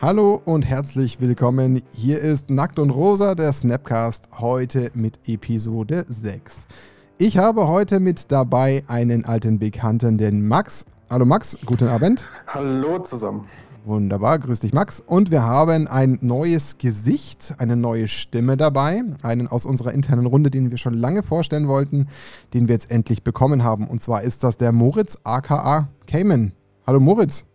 Hallo und herzlich willkommen. Hier ist Nackt und Rosa, der Snapcast, heute mit Episode 6. Ich habe heute mit dabei einen alten Bekannten, den Max. Hallo Max, guten Abend. Hallo zusammen. Wunderbar, grüß dich Max. Und wir haben ein neues Gesicht, eine neue Stimme dabei, einen aus unserer internen Runde, den wir schon lange vorstellen wollten, den wir jetzt endlich bekommen haben. Und zwar ist das der Moritz aka Cayman. Hallo Moritz.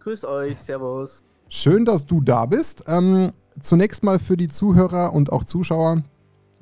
Grüß euch, Servus. Schön, dass du da bist. Ähm, zunächst mal für die Zuhörer und auch Zuschauer.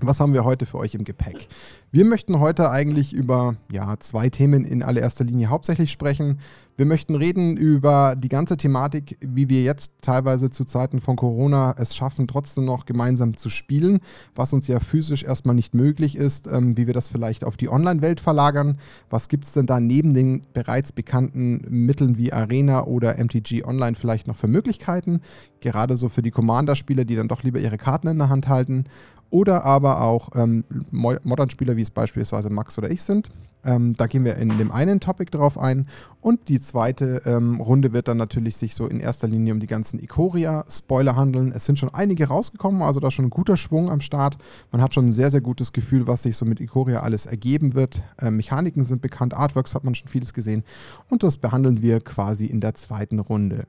Was haben wir heute für euch im Gepäck? Wir möchten heute eigentlich über ja, zwei Themen in allererster Linie hauptsächlich sprechen. Wir möchten reden über die ganze Thematik, wie wir jetzt teilweise zu Zeiten von Corona es schaffen, trotzdem noch gemeinsam zu spielen, was uns ja physisch erstmal nicht möglich ist, ähm, wie wir das vielleicht auf die Online-Welt verlagern. Was gibt es denn da neben den bereits bekannten Mitteln wie Arena oder MTG Online vielleicht noch für Möglichkeiten? Gerade so für die Commander-Spieler, die dann doch lieber ihre Karten in der Hand halten. Oder aber auch ähm, Modern-Spieler, wie es beispielsweise Max oder ich sind. Ähm, da gehen wir in dem einen Topic drauf ein. Und die zweite ähm, Runde wird dann natürlich sich so in erster Linie um die ganzen Ikoria-Spoiler handeln. Es sind schon einige rausgekommen, also da schon ein guter Schwung am Start. Man hat schon ein sehr, sehr gutes Gefühl, was sich so mit Ikoria alles ergeben wird. Ähm, Mechaniken sind bekannt, Artworks hat man schon vieles gesehen. Und das behandeln wir quasi in der zweiten Runde.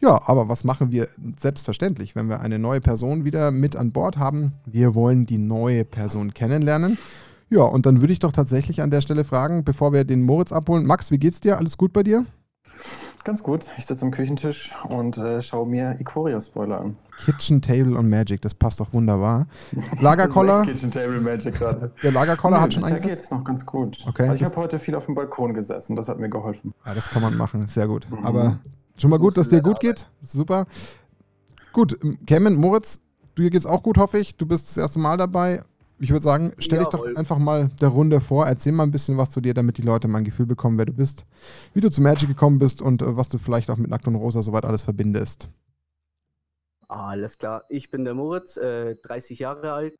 Ja, aber was machen wir selbstverständlich, wenn wir eine neue Person wieder mit an Bord haben? Wir wollen die neue Person kennenlernen. Ja, und dann würde ich doch tatsächlich an der Stelle fragen, bevor wir den Moritz abholen. Max, wie geht's dir? Alles gut bei dir? Ganz gut. Ich sitze am Küchentisch und äh, schaue mir Ikoria-Spoiler an. Kitchen Table und Magic, das passt doch wunderbar. Lagerkoller. Kitchen Table Magic gerade. Der Lagerkoller hat schon eingesetzt? geht's noch ganz gut. Okay. Also ich habe heute viel auf dem Balkon gesessen, das hat mir geholfen. Ja, das kann man machen, sehr gut. Mhm. Aber schon mal gut, dass dir gut geht. Super. Gut, Cameron, Moritz, dir geht's auch gut, hoffe ich. Du bist das erste Mal dabei. Ich würde sagen, stell dich doch einfach mal der Runde vor, erzähl mal ein bisschen was zu dir, damit die Leute mal ein Gefühl bekommen, wer du bist, wie du zu Magic gekommen bist und äh, was du vielleicht auch mit Nackt und Rosa soweit alles verbindest. Alles klar, ich bin der Moritz, äh, 30 Jahre alt.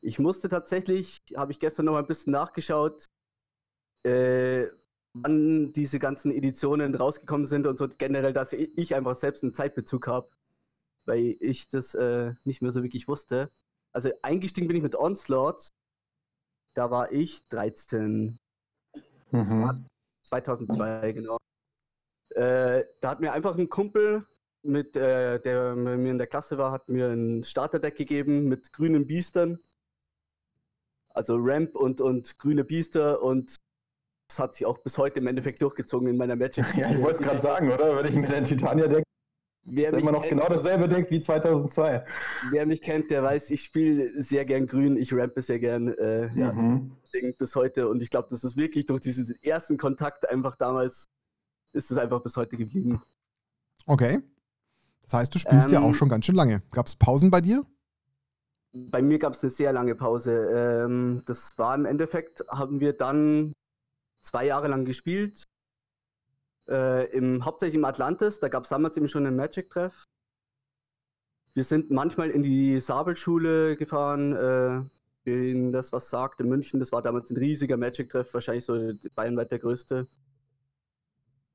Ich musste tatsächlich, habe ich gestern noch mal ein bisschen nachgeschaut, äh, wann diese ganzen Editionen rausgekommen sind und so generell, dass ich einfach selbst einen Zeitbezug habe, weil ich das äh, nicht mehr so wirklich wusste also eingestiegen bin ich mit Onslaught. Da war ich 13. Mhm. 2002, genau. Äh, da hat mir einfach ein Kumpel, mit, äh, der mit mir in der Klasse war, hat mir ein Starterdeck gegeben mit grünen Biestern. Also Ramp und, und grüne Biester und das hat sich auch bis heute im Endeffekt durchgezogen in meiner Magic. Ja, ich wollte es gerade sagen, oder? Wenn ich mir dein Titania-Deck Wer immer noch kennt, genau dasselbe denkt wie 2002. Wer mich kennt, der weiß, ich spiele sehr gern grün, ich rampe sehr gern äh, mhm. ja, bis heute und ich glaube, das ist wirklich durch diesen ersten Kontakt einfach damals ist es einfach bis heute geblieben. Okay. Das heißt, du spielst ähm, ja auch ähm, schon ganz schön lange. Gab es Pausen bei dir? Bei mir gab es eine sehr lange Pause. Ähm, das war im Endeffekt, haben wir dann zwei Jahre lang gespielt, äh, im, hauptsächlich im Atlantis, da gab es damals eben schon einen Magic-Treff. Wir sind manchmal in die Sabelschule gefahren, äh, denen das was sagt, in München. Das war damals ein riesiger Magic-Treff, wahrscheinlich so bayernweit der größte.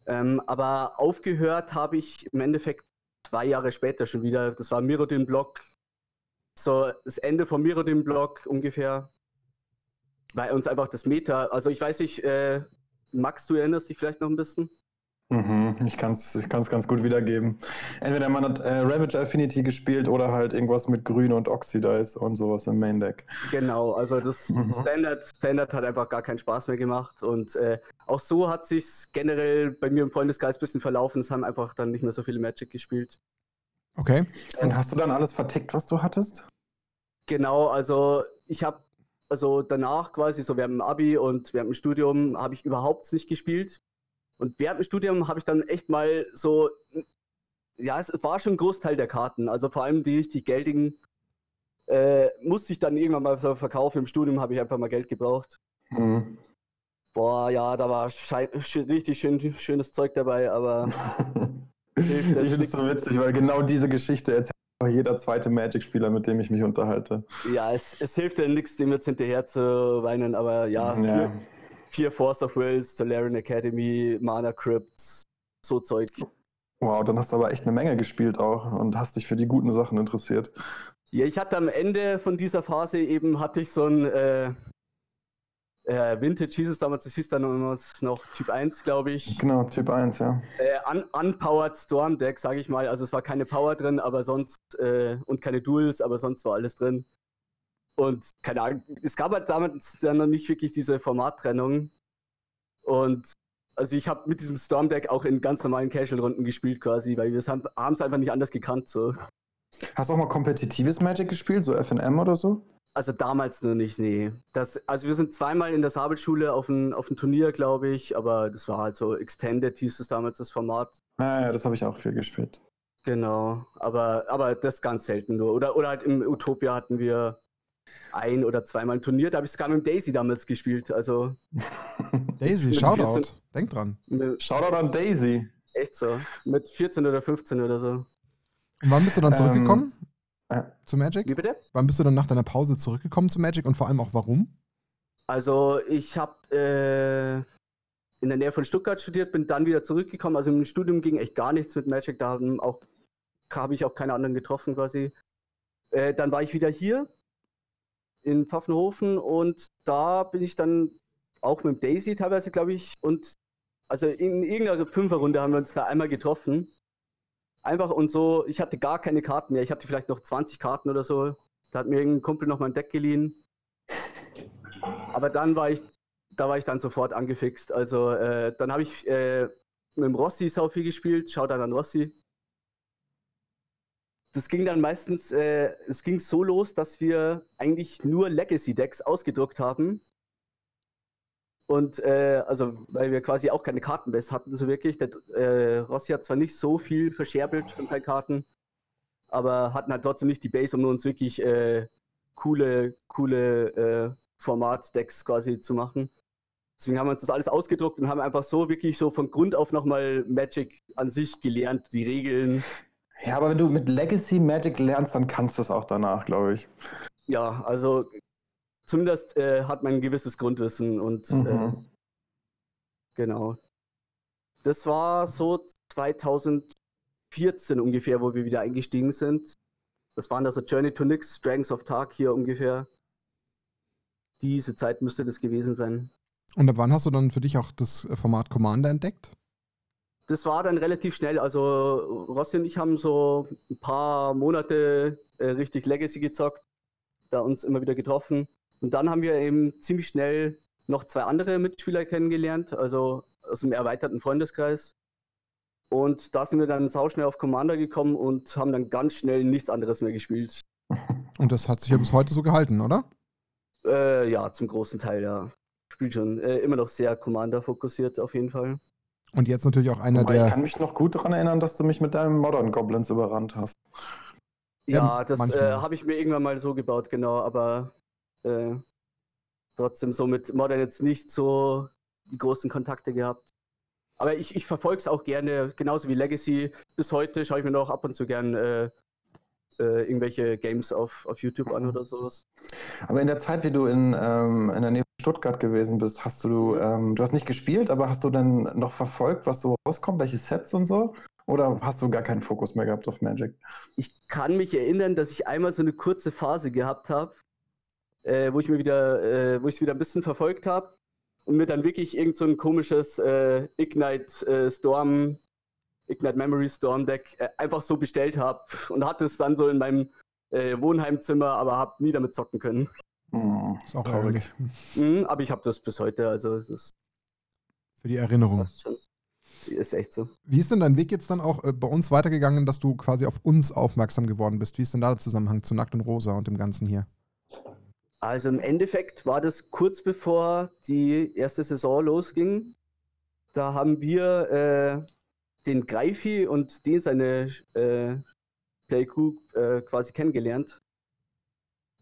Ähm, aber aufgehört habe ich im Endeffekt zwei Jahre später schon wieder. Das war Mirodin-Block. So das Ende vom Mirodin-Block ungefähr. Weil uns einfach das Meta, also ich weiß nicht, äh, Max, du erinnerst dich vielleicht noch ein bisschen? Mhm, ich kann es ich kann's ganz gut wiedergeben. Entweder man hat äh, Ravage Affinity gespielt oder halt irgendwas mit Grün und Oxidize und sowas im Main Deck. Genau, also das mhm. Standard, Standard hat einfach gar keinen Spaß mehr gemacht und äh, auch so hat sich generell bei mir im Freundeskreis ein bisschen verlaufen. Es haben einfach dann nicht mehr so viele Magic gespielt. Okay. Und hast du dann alles vertickt, was du hattest? Genau, also ich habe also danach quasi so während dem Abi und während dem Studium habe ich überhaupt nicht gespielt und während dem Studium habe ich dann echt mal so, ja, es war schon ein Großteil der Karten, also vor allem die richtig geldigen, äh, musste ich dann irgendwann mal so verkaufen. Im Studium habe ich einfach mal Geld gebraucht. Mhm. Boah, ja, da war richtig schön, schönes Zeug dabei, aber. ich finde es so witzig, weil genau diese Geschichte erzählt jeder zweite Magic-Spieler, mit dem ich mich unterhalte. Ja, es, es hilft ja nichts, dem jetzt hinterher zu weinen, aber ja, Ja. Vier Force of Wills, Solarian Academy, Mana Crypts, so Zeug. Wow, dann hast du aber echt eine Menge gespielt auch und hast dich für die guten Sachen interessiert. Ja, ich hatte am Ende von dieser Phase eben, hatte ich so ein äh, äh, Vintage hieß es damals, das hieß dann noch Typ 1, glaube ich. Genau, Typ 1, ja. Äh, un unpowered Storm Deck, sage ich mal. Also es war keine Power drin, aber sonst äh, und keine Duels, aber sonst war alles drin. Und keine Ahnung, es gab halt damals dann noch nicht wirklich diese Formattrennung. Und also ich habe mit diesem Storm Deck auch in ganz normalen Casual-Runden gespielt quasi, weil wir haben es einfach nicht anders gekannt so. Hast du auch mal kompetitives Magic gespielt, so FNM oder so? Also damals nur nicht, nee. Das, also wir sind zweimal in der Sabelschule auf ein, auf ein Turnier, glaube ich, aber das war halt so Extended, hieß es damals das Format. Ja, ja, das habe ich auch viel gespielt. Genau, aber, aber das ganz selten nur. Oder, oder halt im Utopia hatten wir ein oder zweimal ein Turnier, da habe ich sogar mit dem Daisy damals gespielt. Also Daisy, Shoutout. 14 Denk dran. Shoutout an Daisy. echt so. Mit 14 oder 15 oder so. Und wann bist du dann Ähm, zurückgekommen äh, zu Magic? Wie bitte? Wann bist du dann nach deiner Pause zurückgekommen zu Magic und vor allem auch warum? Also ich habe äh, in der Nähe von Stuttgart studiert, bin dann wieder zurückgekommen. Also im Studium ging echt gar nichts mit Magic, da habe ich auch keine anderen getroffen quasi. Äh, dann war ich wieder hier in Pfaffenhofen und da bin ich dann auch mit Daisy teilweise, glaube ich, und also in irgendeiner Fünferrunde haben wir uns da einmal getroffen. Einfach und so, ich hatte gar keine Karten mehr. Ich hatte vielleicht noch 20 Karten oder so. Da hat mir irgendein Kumpel noch mein Deck geliehen. Aber dann war ich, da war ich dann sofort angefixt. Also äh, dann habe ich äh, mit dem Rossi sau viel gespielt. Schaut dann an Rossi. Das ging dann meistens, äh, es ging so los, dass wir eigentlich nur Legacy-Decks ausgedruckt haben. Und äh, also, weil wir quasi auch keine Kartenbase hatten, so wirklich. Der äh, Rossi hat zwar nicht so viel verscherbelt von seinen Karten, aber hatten halt trotzdem nicht die Base, um uns wirklich äh, coole, coole äh, Format-Decks quasi zu machen. Deswegen haben wir uns das alles ausgedruckt und haben einfach so wirklich so von Grund auf nochmal Magic an sich gelernt, die Regeln. Ja, aber wenn du mit Legacy Magic lernst, dann kannst du es auch danach, glaube ich. Ja, also zumindest äh, hat man ein gewisses Grundwissen und äh, Mhm. genau. Das war so 2014 ungefähr, wo wir wieder eingestiegen sind. Das waren also Journey to Nix, Dragons of Tark hier ungefähr. Diese Zeit müsste das gewesen sein. Und ab wann hast du dann für dich auch das äh, Format Commander entdeckt? Das war dann relativ schnell. Also Rossi und ich haben so ein paar Monate äh, richtig Legacy gezockt, da uns immer wieder getroffen. Und dann haben wir eben ziemlich schnell noch zwei andere Mitspieler kennengelernt, also aus dem erweiterten Freundeskreis. Und da sind wir dann sauschnell auf Commander gekommen und haben dann ganz schnell nichts anderes mehr gespielt. Und das hat sich ja bis heute so gehalten, oder? Äh, ja, zum großen Teil, ja. Spielt schon äh, immer noch sehr Commander fokussiert auf jeden Fall. Und jetzt natürlich auch einer Wobei, ich der. kann mich noch gut daran erinnern, dass du mich mit deinem Modern Goblins überrannt hast. Ja, Ja, das äh, habe ich mir irgendwann mal so gebaut, genau, aber äh, trotzdem so mit Modern jetzt nicht so die großen Kontakte gehabt. Aber ich, ich verfolge es auch gerne, genauso wie Legacy. Bis heute schaue ich mir noch ab und zu gern äh, äh, irgendwelche Games auf, auf YouTube an oder sowas. Aber in der Zeit, wie du in, ähm, in der Nähe von Stuttgart gewesen bist, hast du, ähm, du hast nicht gespielt, aber hast du dann noch verfolgt, was so rauskommt, welche Sets und so? Oder hast du gar keinen Fokus mehr gehabt auf Magic? Ich kann mich erinnern, dass ich einmal so eine kurze Phase gehabt habe, äh, wo ich mir wieder, äh, wo ich wieder ein bisschen verfolgt habe und mir dann wirklich irgend so ein komisches äh, Ignite äh, Storm, Ignite Memory Storm Deck äh, einfach so bestellt habe und hatte es dann so in meinem äh, Wohnheimzimmer, aber habe nie damit zocken können. Hm, Ist auch traurig. Mhm, aber ich habe das bis heute, also es ist Für die Erinnerung. Ist echt so. Wie ist denn dein Weg jetzt dann auch äh, bei uns weitergegangen, dass du quasi auf uns aufmerksam geworden bist? Wie ist denn da der Zusammenhang zu Nackt und Rosa und dem Ganzen hier? Also im Endeffekt war das kurz bevor die erste Saison losging. Da haben wir äh, den Greifi und den seine äh, Playcrew äh, quasi kennengelernt.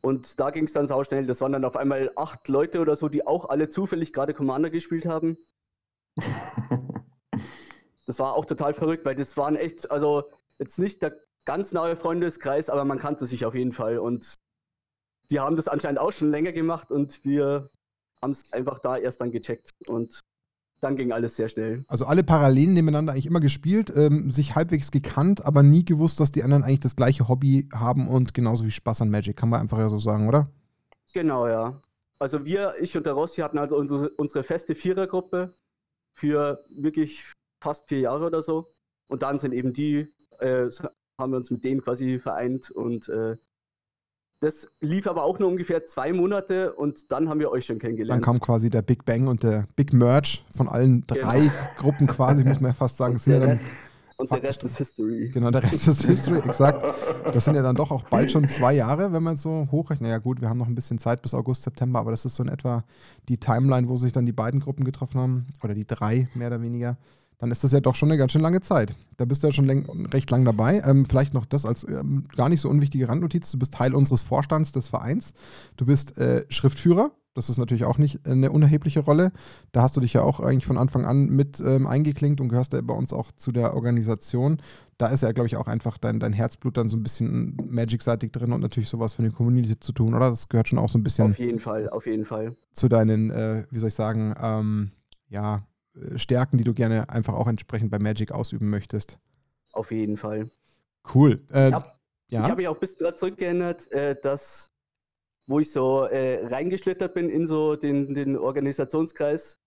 Und da ging es dann sau schnell. Das waren dann auf einmal acht Leute oder so, die auch alle zufällig gerade Commander gespielt haben. Das war auch total verrückt, weil das waren echt, also jetzt nicht der ganz nahe Freundeskreis, aber man kannte sich auf jeden Fall. Und die haben das anscheinend auch schon länger gemacht und wir haben es einfach da erst dann gecheckt. Und dann ging alles sehr schnell. Also alle parallel nebeneinander eigentlich immer gespielt, ähm, sich halbwegs gekannt, aber nie gewusst, dass die anderen eigentlich das gleiche Hobby haben und genauso wie Spaß an Magic, kann man einfach ja so sagen, oder? Genau, ja. Also wir, ich und der Rossi hatten also unsere, unsere feste Vierergruppe für wirklich fast vier Jahre oder so. Und dann sind eben die, äh, haben wir uns mit denen quasi vereint und äh, das lief aber auch nur ungefähr zwei Monate und dann haben wir euch schon kennengelernt. Dann kam quasi der Big Bang und der Big Merge von allen drei genau. Gruppen quasi, muss man ja fast sagen. Und, der, Rest, und der Rest ist History. Genau, der Rest ist History, exakt. Das sind ja dann doch auch bald schon zwei Jahre, wenn man so hochrechnet. Naja gut, wir haben noch ein bisschen Zeit bis August, September, aber das ist so in etwa die Timeline, wo sich dann die beiden Gruppen getroffen haben. Oder die drei, mehr oder weniger dann ist das ja doch schon eine ganz schön lange Zeit. Da bist du ja schon recht lang dabei. Ähm, vielleicht noch das als ähm, gar nicht so unwichtige Randnotiz. Du bist Teil unseres Vorstands des Vereins. Du bist äh, Schriftführer. Das ist natürlich auch nicht eine unerhebliche Rolle. Da hast du dich ja auch eigentlich von Anfang an mit ähm, eingeklinkt und gehörst ja bei uns auch zu der Organisation. Da ist ja, glaube ich, auch einfach dein, dein Herzblut dann so ein bisschen Magic-seitig drin und natürlich sowas für die Community zu tun, oder? Das gehört schon auch so ein bisschen. Auf jeden Fall, auf jeden Fall. Zu deinen, äh, wie soll ich sagen, ähm, ja, äh, Stärken, die du gerne einfach auch entsprechend bei Magic ausüben möchtest. Auf jeden Fall. Cool. Äh, ich habe ja? hab mich auch bis daran zurückgeändert, äh, dass, wo ich so äh, reingeschlittert bin in so den, den Organisationskreis,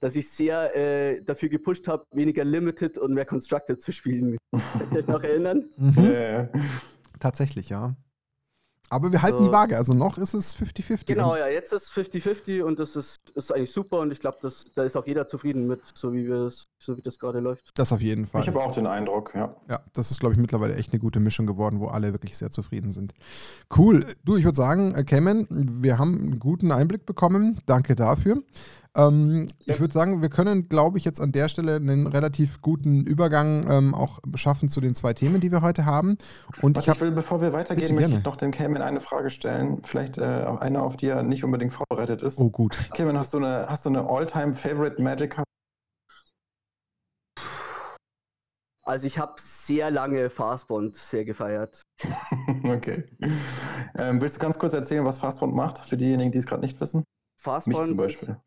dass ich sehr äh, dafür gepusht habe, weniger Limited und mehr Constructed zu spielen. Könnt ihr euch noch erinnern? Mhm. Tatsächlich, ja. Aber wir halten so. die Waage, also noch ist es 50-50. Genau, ja, jetzt ist es 50-50 und das ist, ist eigentlich super und ich glaube, da ist auch jeder zufrieden mit, so wie, wir so wie das gerade läuft. Das auf jeden Fall. Ich habe auch den Eindruck, ja. Ja, das ist, glaube ich, mittlerweile echt eine gute Mischung geworden, wo alle wirklich sehr zufrieden sind. Cool. Du, ich würde sagen, äh, Cayman, wir haben einen guten Einblick bekommen. Danke dafür. Ähm, ja. Ich würde sagen, wir können, glaube ich, jetzt an der Stelle einen relativ guten Übergang ähm, auch schaffen zu den zwei Themen, die wir heute haben. Und Was ich, ich will, bevor wir weitergehen, möchte ich doch dem Cayman eine Frage stellen. Vielleicht äh, eine, auf die er nicht unbedingt vorbereitet ist. Oh, gut. Cayman, hast du eine, hast du eine All-Time-Favorite Magic Card? Also ich habe sehr lange Fastbond sehr gefeiert. okay. Ähm, willst du ganz kurz erzählen, was Fastbond macht, für diejenigen, die es gerade nicht wissen? Fastbond zum Beispiel.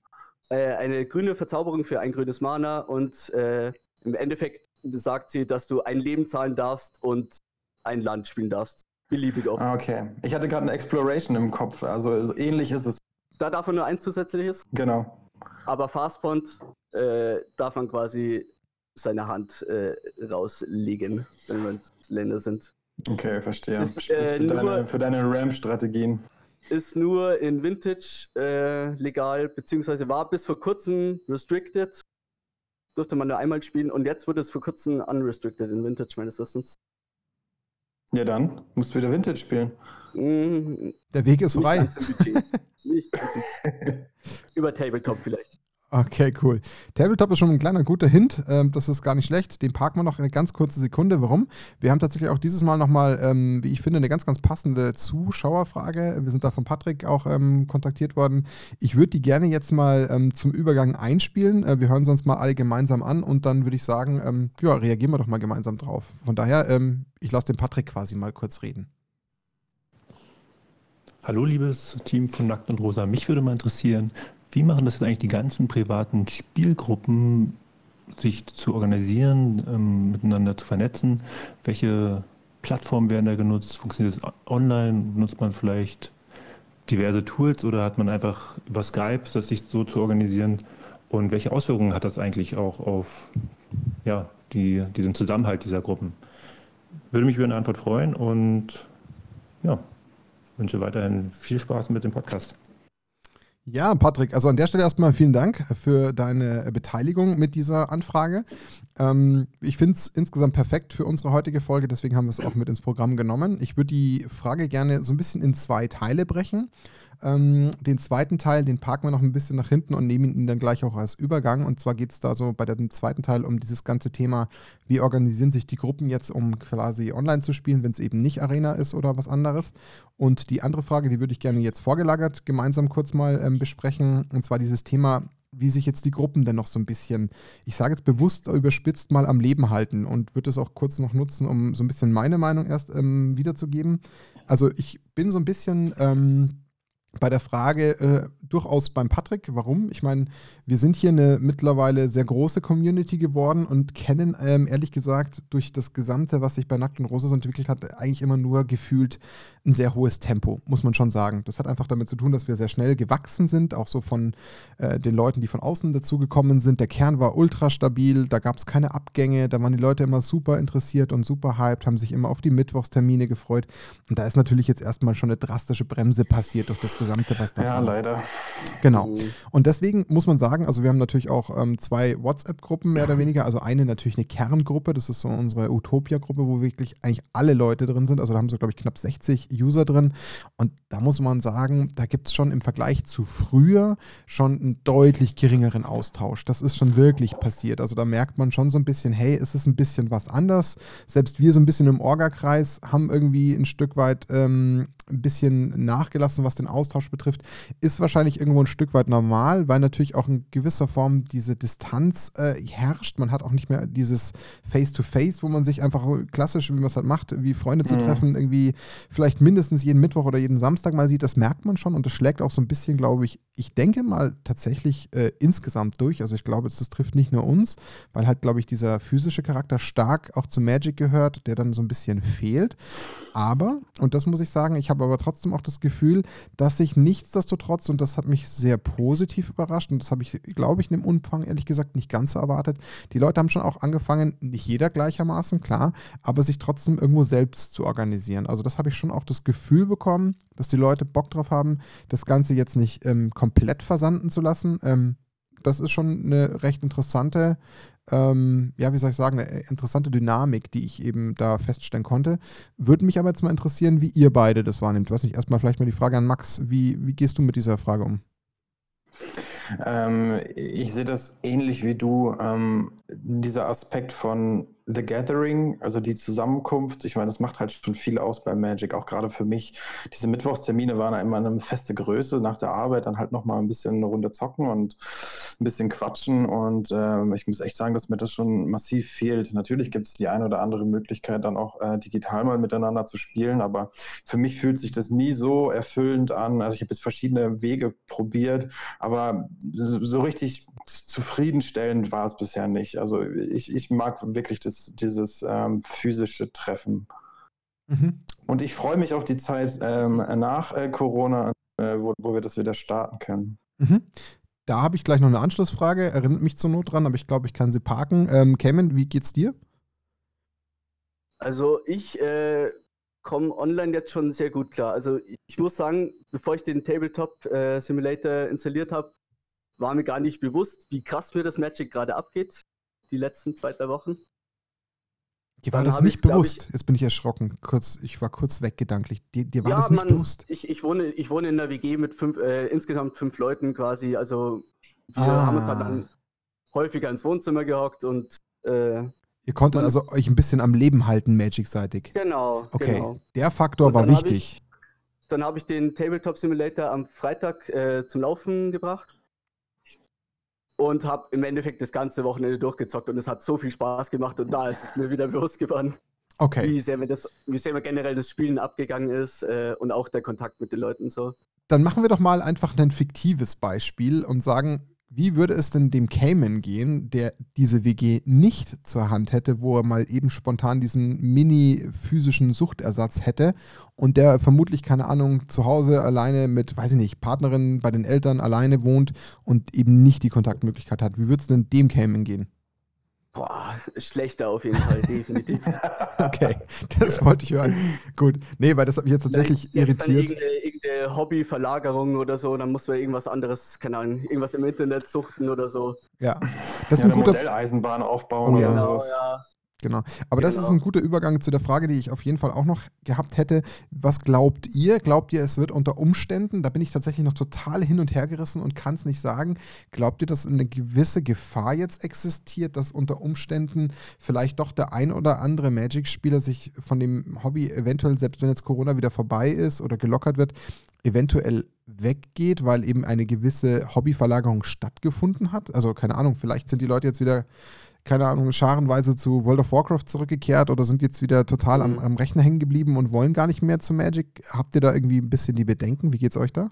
Äh, eine grüne Verzauberung für ein grünes Mana und äh, im Endeffekt sagt sie, dass du ein Leben zahlen darfst und ein Land spielen darfst. Beliebig oft. Ah, okay. Ich hatte gerade eine Exploration im Kopf, also ähnlich ist es. Da darf man nur ein zusätzliches. Genau. Aber Fastpond äh, darf man quasi seine Hand äh, rauslegen, wenn es Länder sind. Okay, verstehe. Äh, für, deine, für deine RAM-Strategien ist nur in Vintage äh, legal, beziehungsweise war bis vor kurzem restricted. Durfte man nur einmal spielen und jetzt wird es vor kurzem unrestricted in Vintage, meines Wissens. Ja, dann musst du wieder Vintage spielen. Mhm. Der Weg ist frei. Nicht ganz Über Tabletop vielleicht. Okay, cool. Tabletop ist schon ein kleiner guter Hint. Ähm, das ist gar nicht schlecht. Den parken wir noch eine ganz kurze Sekunde. Warum? Wir haben tatsächlich auch dieses Mal nochmal, ähm, wie ich finde, eine ganz, ganz passende Zuschauerfrage. Wir sind da von Patrick auch ähm, kontaktiert worden. Ich würde die gerne jetzt mal ähm, zum Übergang einspielen. Äh, wir hören uns mal alle gemeinsam an und dann würde ich sagen, ähm, ja, reagieren wir doch mal gemeinsam drauf. Von daher, ähm, ich lasse den Patrick quasi mal kurz reden. Hallo, liebes Team von Nackt und Rosa. Mich würde mal interessieren, wie machen das jetzt eigentlich die ganzen privaten Spielgruppen, sich zu organisieren, ähm, miteinander zu vernetzen? Welche Plattformen werden da genutzt? Funktioniert es online? Nutzt man vielleicht diverse Tools oder hat man einfach über Skype das sich so zu organisieren? Und welche Auswirkungen hat das eigentlich auch auf ja, die, diesen Zusammenhalt dieser Gruppen? Würde mich über eine Antwort freuen und ja, wünsche weiterhin viel Spaß mit dem Podcast. Ja, Patrick, also an der Stelle erstmal vielen Dank für deine Beteiligung mit dieser Anfrage. Ähm, ich finde es insgesamt perfekt für unsere heutige Folge, deswegen haben wir es auch mit ins Programm genommen. Ich würde die Frage gerne so ein bisschen in zwei Teile brechen. Ähm, den zweiten Teil, den parken wir noch ein bisschen nach hinten und nehmen ihn dann gleich auch als Übergang. Und zwar geht es da so bei dem zweiten Teil um dieses ganze Thema, wie organisieren sich die Gruppen jetzt, um quasi online zu spielen, wenn es eben nicht Arena ist oder was anderes. Und die andere Frage, die würde ich gerne jetzt vorgelagert gemeinsam kurz mal ähm, besprechen. Und zwar dieses Thema, wie sich jetzt die Gruppen denn noch so ein bisschen, ich sage jetzt bewusst überspitzt mal am Leben halten und würde es auch kurz noch nutzen, um so ein bisschen meine Meinung erst ähm, wiederzugeben. Also ich bin so ein bisschen ähm, bei der Frage äh, durchaus beim Patrick. Warum? Ich meine, wir sind hier eine mittlerweile sehr große Community geworden und kennen ähm, ehrlich gesagt durch das Gesamte, was sich bei Nackt und Roses entwickelt hat, eigentlich immer nur gefühlt ein sehr hohes Tempo, muss man schon sagen. Das hat einfach damit zu tun, dass wir sehr schnell gewachsen sind, auch so von äh, den Leuten, die von außen dazugekommen sind. Der Kern war ultra stabil, da gab es keine Abgänge, da waren die Leute immer super interessiert und super hyped, haben sich immer auf die Mittwochstermine gefreut. Und da ist natürlich jetzt erstmal schon eine drastische Bremse passiert durch das Gesamte, was da Ja, war. leider. Genau. Mhm. Und deswegen muss man sagen, also wir haben natürlich auch ähm, zwei WhatsApp-Gruppen mehr oder weniger. Also eine natürlich eine Kerngruppe, das ist so unsere Utopia-Gruppe, wo wirklich eigentlich alle Leute drin sind. Also da haben sie, glaube ich, knapp 60 User drin. Und da muss man sagen, da gibt es schon im Vergleich zu früher schon einen deutlich geringeren Austausch. Das ist schon wirklich passiert. Also da merkt man schon so ein bisschen, hey, es ist ein bisschen was anders. Selbst wir so ein bisschen im Orga-Kreis haben irgendwie ein Stück weit ähm, ein bisschen nachgelassen, was den Austausch betrifft. Ist wahrscheinlich irgendwo ein Stück weit normal, weil natürlich auch in gewisser Form diese Distanz äh, herrscht. Man hat auch nicht mehr dieses Face-to-Face, wo man sich einfach klassisch, wie man es halt macht, wie Freunde zu Mhm. treffen, irgendwie vielleicht mindestens jeden Mittwoch oder jeden Samstag mal sieht. Das merkt man schon und das schlägt auch so ein bisschen, glaube ich, ich denke mal tatsächlich äh, insgesamt durch. Also ich glaube, das, das trifft nicht nur uns, weil halt, glaube ich, dieser physische Charakter stark auch zu Magic gehört, der dann so ein bisschen fehlt. Aber, und das muss ich sagen, ich habe aber trotzdem auch das Gefühl, dass sich nichtsdestotrotz, und das hat mich sehr positiv überrascht, und das habe ich, glaube ich, in dem Umfang ehrlich gesagt nicht ganz so erwartet, die Leute haben schon auch angefangen, nicht jeder gleichermaßen, klar, aber sich trotzdem irgendwo selbst zu organisieren. Also das habe ich schon auch das Gefühl bekommen, dass die Leute Bock drauf haben, das Ganze jetzt nicht ähm, komplett versanden zu lassen. Ähm, das ist schon eine recht interessante, ähm, ja, wie soll ich sagen, eine interessante Dynamik, die ich eben da feststellen konnte. Würde mich aber jetzt mal interessieren, wie ihr beide das wahrnehmt. Ich weiß nicht, erstmal vielleicht mal die Frage an Max, wie, wie gehst du mit dieser Frage um? Ähm, ich sehe das ähnlich wie du. Ähm, dieser Aspekt von The Gathering, also die Zusammenkunft, ich meine, das macht halt schon viel aus bei Magic, auch gerade für mich. Diese Mittwochstermine waren immer eine feste Größe, nach der Arbeit dann halt nochmal ein bisschen eine Runde zocken und ein bisschen quatschen. Und ähm, ich muss echt sagen, dass mir das schon massiv fehlt. Natürlich gibt es die eine oder andere Möglichkeit, dann auch äh, digital mal miteinander zu spielen, aber für mich fühlt sich das nie so erfüllend an. Also ich habe jetzt verschiedene Wege probiert, aber so, so richtig zufriedenstellend war es bisher nicht. Also ich, ich mag wirklich das, dieses ähm, physische Treffen. Mhm. Und ich freue mich auf die Zeit ähm, nach äh, Corona, äh, wo, wo wir das wieder starten können. Mhm. Da habe ich gleich noch eine Anschlussfrage, erinnert mich zur Not dran, aber ich glaube, ich kann sie parken. Ähm, Cayman, wie geht's dir? Also ich äh, komme online jetzt schon sehr gut klar. Also ich muss sagen, bevor ich den Tabletop äh, Simulator installiert habe, war mir gar nicht bewusst, wie krass mir das Magic gerade abgeht, die letzten zwei, drei Wochen. Dir war das nicht glaub bewusst. Jetzt bin ich erschrocken. Kurz, ich war kurz weg gedanklich. Dir, dir war ja, das nicht Mann, bewusst. ich, ich, wohne, ich wohne in einer WG mit fünf, äh, insgesamt fünf Leuten quasi. Also wir Ah. haben uns halt dann häufiger ins Wohnzimmer gehockt und äh, Ihr konntet man- also euch ein bisschen am Leben halten, Magic-seitig. genau, Okay, genau. der Faktor war wichtig. Ich, dann habe ich den Tabletop Simulator am Freitag äh, zum Laufen gebracht und habe im Endeffekt das ganze Wochenende durchgezockt und es hat so viel Spaß gemacht und da ist mir wieder bewusst geworden, Okay. wie, sehr mir das, wie sehr mir generell das Spielen abgegangen ist äh, und auch der Kontakt mit den Leuten so. Dann machen wir doch mal einfach ein fiktives Beispiel und sagen, wie würde es denn dem Cayman gehen, der diese WG nicht zur Hand hätte, wo er mal eben spontan diesen mini-physischen Suchtersatz hätte und der vermutlich, keine Ahnung, zu Hause alleine mit, weiß ich nicht, Partnerin bei den Eltern alleine wohnt und eben nicht die Kontaktmöglichkeit hat. Wie würde es denn dem Cayman gehen? Boah, schlechter auf jeden Fall, definitiv. Okay, das wollte ich hören. Gut. Nee, weil das hat mich jetzt tatsächlich Vielleicht gäb's Dann irritiert. irgendeine, irgendeine Hobbyverlagerung oder so, dann muss man irgendwas anderes, keine Ahnung, irgendwas im Internet suchten oder so. Ja, das ist ja, ein eine guter Modelleisenbahn aufbauen Oh oder ja. Genau, sowas. ja. Genau. Aber das ist ein guter Übergang zu der Frage, die ich auf jeden Fall auch noch gehabt hätte. Was glaubt ihr? Glaubt ihr, es wird unter Umständen, da bin ich tatsächlich noch total hin und her gerissen und kann es nicht sagen, glaubt ihr, dass eine gewisse Gefahr jetzt existiert, dass unter Umständen vielleicht doch der ein oder andere Magic-Spieler sich von dem Hobby eventuell, selbst wenn jetzt Corona wieder vorbei ist oder gelockert wird, eventuell weggeht, weil eben eine gewisse Hobbyverlagerung stattgefunden hat? Also keine Ahnung, vielleicht sind die Leute jetzt wieder keine Ahnung, scharenweise zu World of Warcraft zurückgekehrt oder sind jetzt wieder total mhm. am, am, Rechner hängen geblieben und wollen gar nicht mehr zu Magic. Habt ihr da irgendwie ein bisschen die Bedenken? Wie geht's euch da?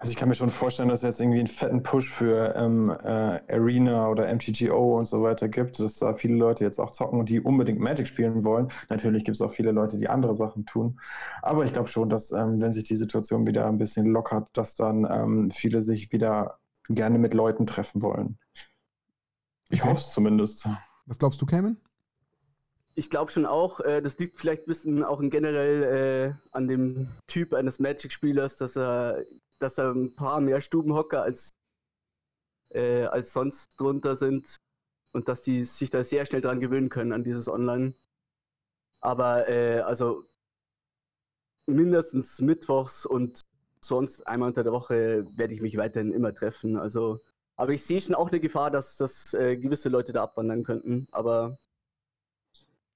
Also ich kann mir schon vorstellen, dass es jetzt irgendwie einen fetten Push für ähm, äh, Arena oder MTGO und so weiter gibt, dass da viele Leute jetzt auch zocken, die unbedingt Magic spielen wollen. Natürlich gibt es auch viele Leute, die andere Sachen tun. Aber ich glaube schon, dass ähm, wenn sich die Situation wieder ein bisschen lockert, dass dann ähm, viele sich wieder gerne mit Leuten treffen wollen. Ich okay. hoffe es zumindest. Was glaubst du, Cayman? Ich glaube schon auch, äh, das liegt vielleicht ein bisschen auch generell äh, an dem Typ eines Magic-Spielers, dass er, dass er ein paar mehr Stubenhocker als, äh, als sonst drunter sind und dass die sich da sehr schnell dran gewöhnen können an dieses Online. Aber äh, also mindestens mittwochs und sonst einmal unter der Woche werde ich mich weiterhin immer treffen. Also aber ich sehe schon auch eine Gefahr, dass, dass äh, gewisse Leute da abwandern könnten. Aber.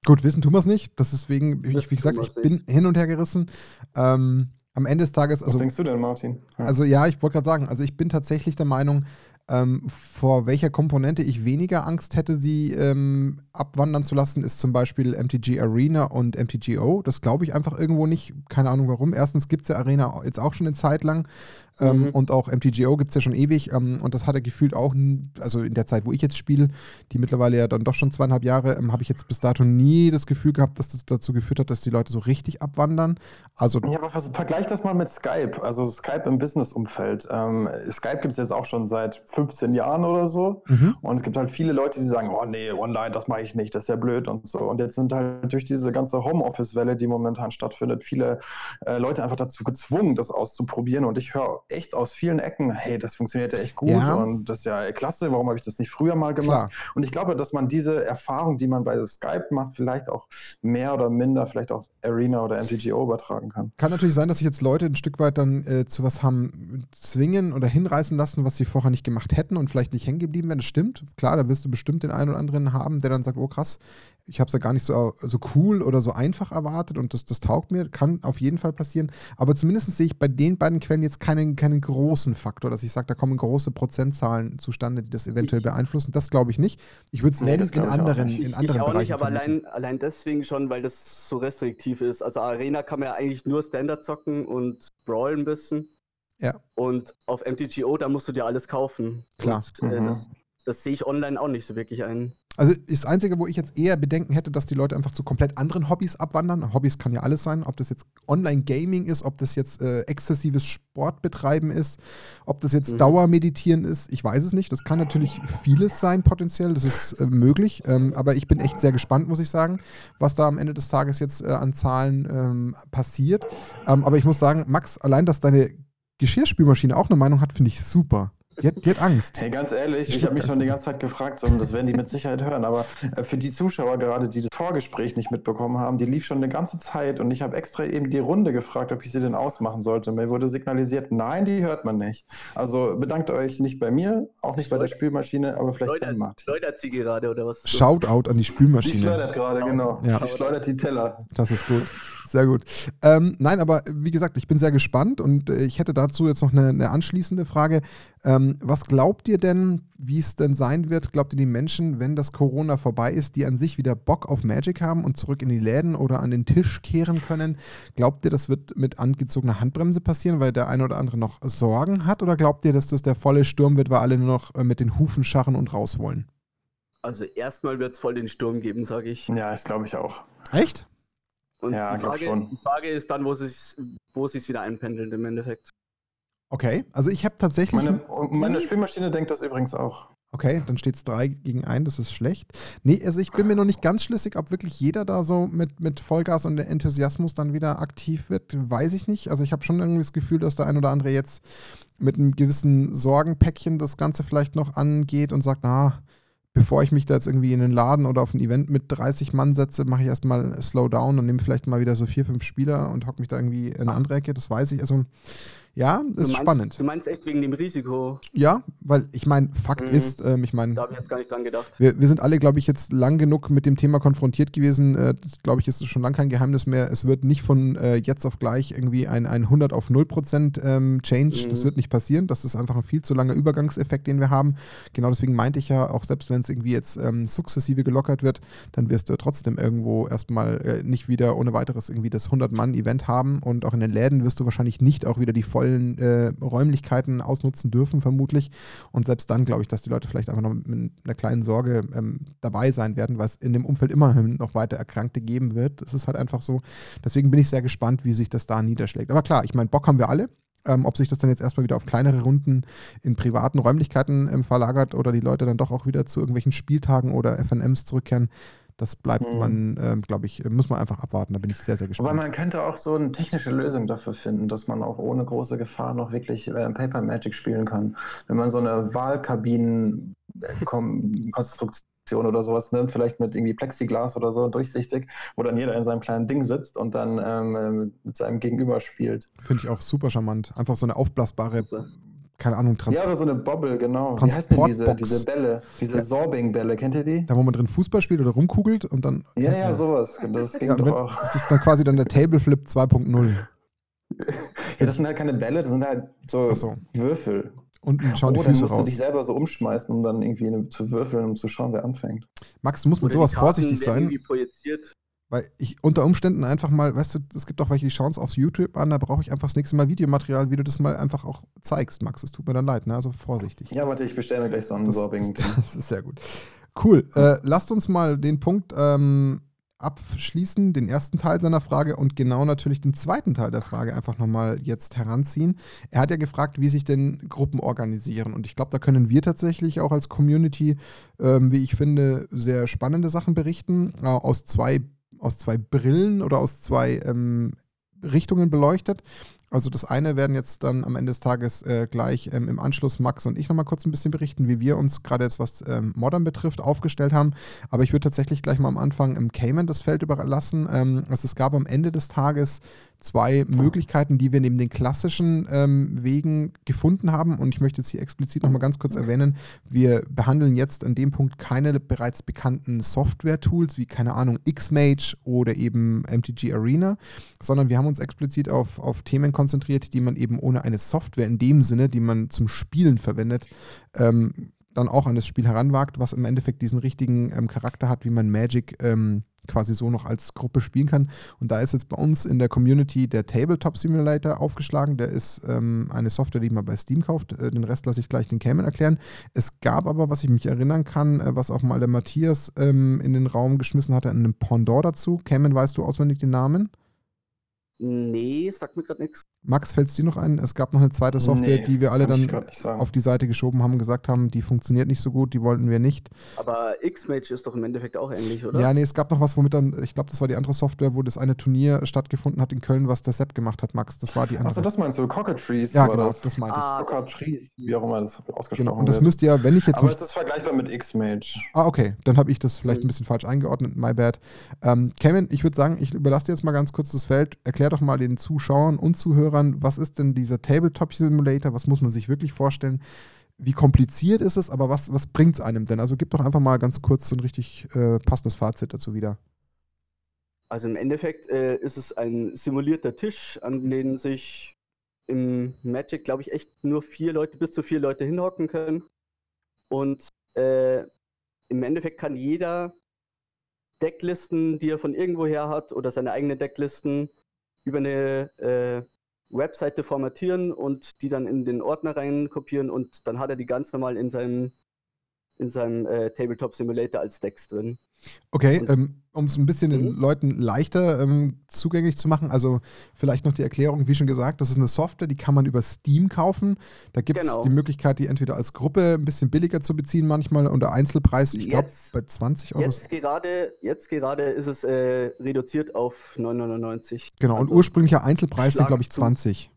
Gut, wissen tun wir es nicht. Das ist wegen, ich, wie gesagt, ich bin hin und her gerissen. Ähm, am Ende des Tages. Also, Was denkst du denn, Martin? Ja. Also, ja, ich wollte gerade sagen, also ich bin tatsächlich der Meinung, ähm, vor welcher Komponente ich weniger Angst hätte, sie ähm, abwandern zu lassen, ist zum Beispiel MTG Arena und MTGO. Das glaube ich einfach irgendwo nicht. Keine Ahnung warum. Erstens gibt es ja Arena jetzt auch schon eine Zeit lang. Ähm, mhm. Und auch MTGO gibt es ja schon ewig. Ähm, und das hat er gefühlt auch, also in der Zeit, wo ich jetzt spiele, die mittlerweile ja dann doch schon zweieinhalb Jahre, ähm, habe ich jetzt bis dato nie das Gefühl gehabt, dass das dazu geführt hat, dass die Leute so richtig abwandern. Also, ja, aber vergleich das mal mit Skype. Also Skype im Business-Umfeld. Ähm, Skype gibt es jetzt auch schon seit 15 Jahren oder so. Mhm. Und es gibt halt viele Leute, die sagen, oh nee, online, das mache ich nicht, das ist ja blöd und so. Und jetzt sind halt durch diese ganze Homeoffice-Welle, die momentan stattfindet, viele äh, Leute einfach dazu gezwungen, das auszuprobieren. Und ich höre echt aus vielen Ecken, hey, das funktioniert ja echt gut ja. und das ist ja klasse, warum habe ich das nicht früher mal gemacht? Klar. Und ich glaube, dass man diese Erfahrung, die man bei Skype macht, vielleicht auch mehr oder minder vielleicht auf Arena oder MTGO übertragen kann. Kann natürlich sein, dass sich jetzt Leute ein Stück weit dann äh, zu was haben zwingen oder hinreißen lassen, was sie vorher nicht gemacht hätten und vielleicht nicht hängen geblieben wären. Das stimmt. Klar, da wirst du bestimmt den einen oder anderen haben, der dann sagt, oh krass, ich habe es ja gar nicht so, so cool oder so einfach erwartet und das, das taugt mir, kann auf jeden Fall passieren. Aber zumindest sehe ich bei den beiden Quellen jetzt keinen, keinen großen Faktor, dass ich sage, da kommen große Prozentzahlen zustande, die das eventuell beeinflussen. Das glaube ich nicht. Ich würde es nee, in anderen, in anderen ich auch Bereichen. Nicht, aber allein, allein deswegen schon, weil das so restriktiv ist. Also Arena kann man ja eigentlich nur Standard zocken und Brawl ein bisschen. Ja. Und auf MTGO, da musst du dir alles kaufen. Klar. Und, äh, mhm. das, das sehe ich online auch nicht so wirklich ein. Also das Einzige, wo ich jetzt eher Bedenken hätte, dass die Leute einfach zu komplett anderen Hobbys abwandern. Hobbys kann ja alles sein, ob das jetzt Online-Gaming ist, ob das jetzt äh, exzessives Sportbetreiben ist, ob das jetzt mhm. Dauermeditieren ist. Ich weiß es nicht. Das kann natürlich vieles sein potenziell, das ist äh, möglich. Ähm, aber ich bin echt sehr gespannt, muss ich sagen, was da am Ende des Tages jetzt äh, an Zahlen ähm, passiert. Ähm, aber ich muss sagen, Max, allein, dass deine Geschirrspülmaschine auch eine Meinung hat, finde ich super. Die hat, die hat Angst. Hey, ganz ehrlich, ich habe mich schon die ganze Zeit gefragt, das werden die mit Sicherheit hören, aber äh, für die Zuschauer gerade, die das Vorgespräch nicht mitbekommen haben, die lief schon eine ganze Zeit und ich habe extra eben die Runde gefragt, ob ich sie denn ausmachen sollte. Mir wurde signalisiert, nein, die hört man nicht. Also bedankt euch nicht bei mir, auch nicht bei der Spülmaschine, aber vielleicht Leute, bei Martin. Schleudert sie gerade oder was? Shoutout an die Spülmaschine. Die schleudert gerade, genau. Ja. Die schleudert die Teller. Das ist gut. Sehr gut. Ähm, nein, aber wie gesagt, ich bin sehr gespannt und äh, ich hätte dazu jetzt noch eine, eine anschließende Frage. Ähm, was glaubt ihr denn, wie es denn sein wird? Glaubt ihr die Menschen, wenn das Corona vorbei ist, die an sich wieder Bock auf Magic haben und zurück in die Läden oder an den Tisch kehren können? Glaubt ihr, das wird mit angezogener Handbremse passieren, weil der eine oder andere noch Sorgen hat? Oder glaubt ihr, dass das der volle Sturm wird, weil alle nur noch äh, mit den Hufen scharren und raus wollen? Also erstmal wird es voll den Sturm geben, sage ich. Ja, das glaube ich auch. Echt? Und ja, die, Frage, die Frage ist dann, wo es wo sich wieder einpendelt im Endeffekt. Okay, also ich habe tatsächlich. Meine, meine Spielmaschine denkt das übrigens auch. Okay, dann steht es 3 gegen 1, das ist schlecht. Nee, also ich bin mir noch nicht ganz schlüssig, ob wirklich jeder da so mit, mit Vollgas und Enthusiasmus dann wieder aktiv wird, weiß ich nicht. Also ich habe schon irgendwie das Gefühl, dass der ein oder andere jetzt mit einem gewissen Sorgenpäckchen das Ganze vielleicht noch angeht und sagt, na, bevor ich mich da jetzt irgendwie in den Laden oder auf ein Event mit 30 Mann setze, mache ich erstmal Slow Down und nehme vielleicht mal wieder so vier, fünf Spieler und hocke mich da irgendwie in eine andere Ecke, das weiß ich. Also ja, Du ist meinst, spannend. Du meinst echt wegen dem Risiko? Ja, weil ich meine, Fakt Mhm. ist, ähm, ich meine, Da habe ich jetzt gar nicht dran gedacht. wir, wir sind alle, glaube ich, jetzt lang genug mit dem Thema konfrontiert gewesen. Äh, das, glaube ich, ist schon lange kein Geheimnis mehr. Es wird nicht von äh, jetzt auf gleich irgendwie ein, ein 100 auf 0 Prozent ähm, Change. Das Mhm. wird nicht passieren. Das ist einfach ein viel zu langer Übergangseffekt, den wir haben. Genau deswegen meinte ich ja, auch selbst wenn es irgendwie jetzt ähm, sukzessive gelockert wird, dann wirst du trotzdem irgendwo erstmal äh, nicht wieder ohne weiteres irgendwie das 100-Mann-Event haben. Und auch in den Läden wirst du wahrscheinlich nicht auch wieder die vollen äh, Räumlichkeiten ausnutzen dürfen, vermutlich. Und selbst dann glaube ich, dass die Leute vielleicht einfach noch mit einer kleinen Sorge ähm, dabei sein werden, weil es in dem Umfeld immerhin noch weiter Erkrankte geben wird. Das ist halt einfach so. Deswegen bin ich sehr gespannt, wie sich das da niederschlägt. Aber klar, ich meine, Bock haben wir alle. Ähm, ob sich das dann jetzt erstmal wieder auf kleinere Runden in privaten Räumlichkeiten ähm, verlagert oder die Leute dann doch auch wieder zu irgendwelchen Spieltagen oder FNMs zurückkehren, das bleibt Mhm. man, ähm, glaube ich, äh, muss man einfach abwarten. Da bin ich sehr, sehr Aber gespannt. man könnte auch so eine technische Lösung dafür finden, dass man auch ohne große Gefahr noch wirklich äh, Paper Magic spielen kann. Wenn man so eine Wahlkabinen-Konstruktion oder sowas nimmt, vielleicht mit irgendwie Plexiglas oder so durchsichtig, wo dann jeder in seinem kleinen Ding sitzt und dann ähm, ähm, mit seinem Gegenüber spielt. Finde ich auch super charmant. Einfach so eine aufblasbare. Keine Ahnung, Trans ja, oder so eine Bobble, genau. Wie heißt denn diese, diese Bälle? Diese Ja. Sorbing-Bälle, kennt ihr die? da wo man drin Fußball spielt oder rumkugelt und dann. Ja, ja, sowas. Das ging Ja, doch wenn, auch. das ist dann quasi dann der Tableflip 2.0. Ja, das sind halt keine Bälle, das sind halt so so. Würfel. Unten schauen die oh, dann Füße musst du raus. dich selber so umschmeißen, um dann irgendwie zu würfeln, um zu schauen, wer anfängt. Max, du musst mit Oder sowas die Karten vorsichtig sein, Irgendwie projiziert. Weil ich unter Umständen einfach mal, weißt du, es gibt auch welche, die schauen es auf YouTube an, da brauche ich einfach das nächste Mal Videomaterial, wie du das mal einfach auch zeigst, Max. Es tut mir dann leid, ne? Also vorsichtig. Ja, warte, ich bestelle mir gleich so ein Das, das, das ist sehr gut. Cool. Äh, lasst uns mal den Punkt ähm, abschließen, den ersten Teil seiner Frage und genau natürlich den zweiten Teil der Frage einfach nochmal jetzt heranziehen. Er hat ja gefragt, wie sich denn Gruppen organisieren. Und ich glaube, da können wir tatsächlich auch als Community, ähm, wie ich finde, sehr spannende Sachen berichten. Äh, aus, zwei, aus zwei Brillen oder aus zwei ähm, Richtungen beleuchtet. Also das eine werden jetzt dann am Ende des Tages äh, gleich ähm, im Anschluss Max und ich nochmal kurz ein bisschen berichten, wie wir uns gerade jetzt, was ähm, Modern betrifft, aufgestellt haben. Aber ich würde tatsächlich gleich mal am Anfang im Cayman das Feld überlassen. Ähm, also es gab am Ende des Tages zwei Möglichkeiten, die wir neben den klassischen ähm, Wegen gefunden haben. Und ich möchte jetzt hier explizit nochmal ganz kurz erwähnen, wir behandeln jetzt an dem Punkt keine bereits bekannten Software-Tools wie, keine Ahnung, Xmage oder eben MTG Arena, sondern wir haben uns explizit auf, auf Themen konzentriert, die man eben ohne eine Software in dem Sinne, die man zum Spielen verwendet, ähm, dann auch an das Spiel heranwagt, was im Endeffekt diesen richtigen ähm, Charakter hat, wie man Magic ähm, quasi so noch als Gruppe spielen kann. Und da ist jetzt bei uns in der Community der Tabletop Simulator aufgeschlagen. Der ist ähm, eine Software, die man bei Steam kauft. Äh, den Rest lasse ich gleich den Cayman erklären. Es gab aber, was ich mich erinnern kann, äh, was auch mal der Matthias ähm, in den Raum geschmissen hatte, einen Pendant dazu. Cayman, weißt du auswendig den Namen? Nee, sagt mir gerade nichts. Max, fällt es dir noch ein? Es gab noch eine zweite Software, Nee, die wir alle ich dann auf die Seite geschoben haben, gesagt haben, die funktioniert nicht so gut, die wollten wir nicht. Aber X-Mage ist doch im Endeffekt auch ähnlich, oder? Ja, nee, es gab noch was, womit dann, ich glaube, das war die andere Software, wo das eine Turnier stattgefunden hat in Köln, was der Sepp gemacht hat, Max. Das war die andere. Achso, das meinst du, Cockatrice ja, genau, das. das meinte ich. Ah, Cockatrice, wie auch immer das ausgesprochen Genau, und das wird. müsste ja, wenn ich jetzt. Aber es ist vergleichbar mit X-Mage. ah, okay, dann habe ich das vielleicht Mhm. ein bisschen falsch eingeordnet, my bad. Ähm, Kevin, ich würde sagen, ich überlasse dir jetzt mal ganz kurz das Feld. Erklär doch mal den Zuschauern und Zuhörern, was ist denn dieser Tabletop Simulator? Was muss man sich wirklich vorstellen? Wie kompliziert ist es, aber was, was bringt es einem denn? Also gib doch einfach mal ganz kurz so ein richtig äh, passendes Fazit dazu wieder. Also im Endeffekt äh, ist es ein simulierter Tisch, an den sich im Magic, glaube ich, echt nur vier Leute, bis zu vier Leute hinhocken können. Und äh, im Endeffekt kann jeder Decklisten, die er von irgendwoher hat, oder seine eigenen Decklisten über eine äh, Webseite formatieren und die dann in den Ordner rein kopieren und dann hat er die ganz normal in seinem, in seinem äh, Tabletop Simulator als Decks drin. Okay, Und- ähm, um es ein bisschen den Mhm. Leuten leichter ähm, zugänglich zu machen, also vielleicht noch die Erklärung, wie schon gesagt, das ist eine Software, die kann man über Steam kaufen. Da gibt es Genau. die Möglichkeit, die entweder als Gruppe ein bisschen billiger zu beziehen, manchmal unter Einzelpreis, ich glaube bei 20 Euro. Jetzt gerade, jetzt gerade ist es äh, reduziert auf 9,99. Genau, und Also, ursprünglicher Einzelpreis sind, glaube ich, zu. 20.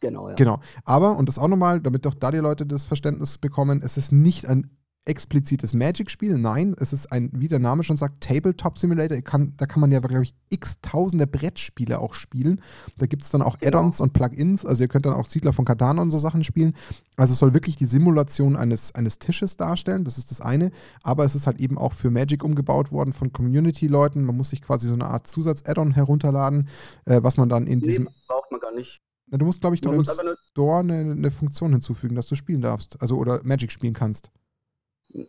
Genau, ja. Genau. Aber, und das auch nochmal, damit doch da die Leute das Verständnis bekommen, es ist nicht ein explizites Magic-Spiel. Nein, es ist ein, wie der Name schon sagt, Tabletop Simulator. Kann, da kann man ja, glaube ich, x tausende Brettspiele auch spielen. Da gibt es dann auch Genau. Add-ons und Plugins. Also ihr könnt dann auch Siedler von Catan und so Sachen spielen. Also es soll wirklich die Simulation eines, eines Tisches darstellen. Das ist das eine. Aber es ist halt eben auch für Magic umgebaut worden von Community-Leuten. Man muss sich quasi so eine Art Zusatz-Add-on herunterladen, äh, was man dann in Nee, diesem. braucht man gar nicht. Na, du musst, glaube ich, doch im Store eine, eine Funktion hinzufügen, dass du spielen darfst. Also oder Magic spielen kannst.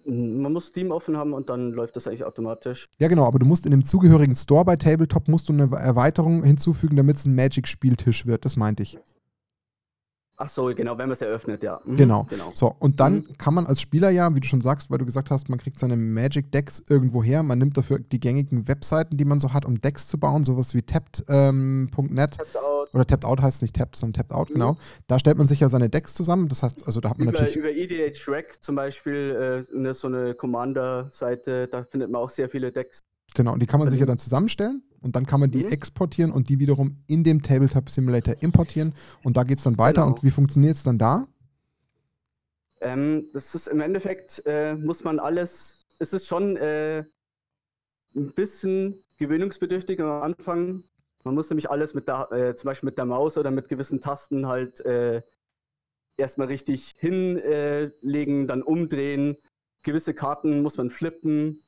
Man muss Steam offen haben und dann läuft das eigentlich automatisch. Ja, genau, aber du musst in dem zugehörigen Store bei Tabletop musst du eine Erweiterung hinzufügen, damit es ein Magic-Spieltisch wird. Das meinte ich. Ach so, genau, wenn man es eröffnet, ja. Mhm, Genau. genau. So, und dann Mhm. kann man als Spieler ja, wie du schon sagst, weil du gesagt hast, man kriegt seine Magic-Decks irgendwo her. Man nimmt dafür die gängigen Webseiten, die man so hat, um Decks zu bauen, sowas wie tapped.net. Ähm, .net. Tapped. Oder Tapped Out heißt nicht Tapped, sondern Tapped Out, Mhm. genau. Da stellt man sich ja seine Decks zusammen. Das heißt, also da hat man Über, natürlich. über EDH Rack zum Beispiel, äh, eine, so eine Commander-Seite, da findet man auch sehr viele Decks. Genau, und die kann man sich ja Also- dann zusammenstellen und dann kann man die Mhm. exportieren und die wiederum in dem Tabletop Simulator importieren und da geht es dann weiter. Genau. Und wie funktioniert es dann da? Ähm, das ist im Endeffekt, äh, muss man alles, es ist schon äh, ein bisschen gewöhnungsbedürftig am Anfang. Man muss nämlich alles mit der, äh, zum Beispiel mit der Maus oder mit gewissen Tasten halt äh, erstmal richtig hinlegen, dann umdrehen. Gewisse Karten muss man flippen.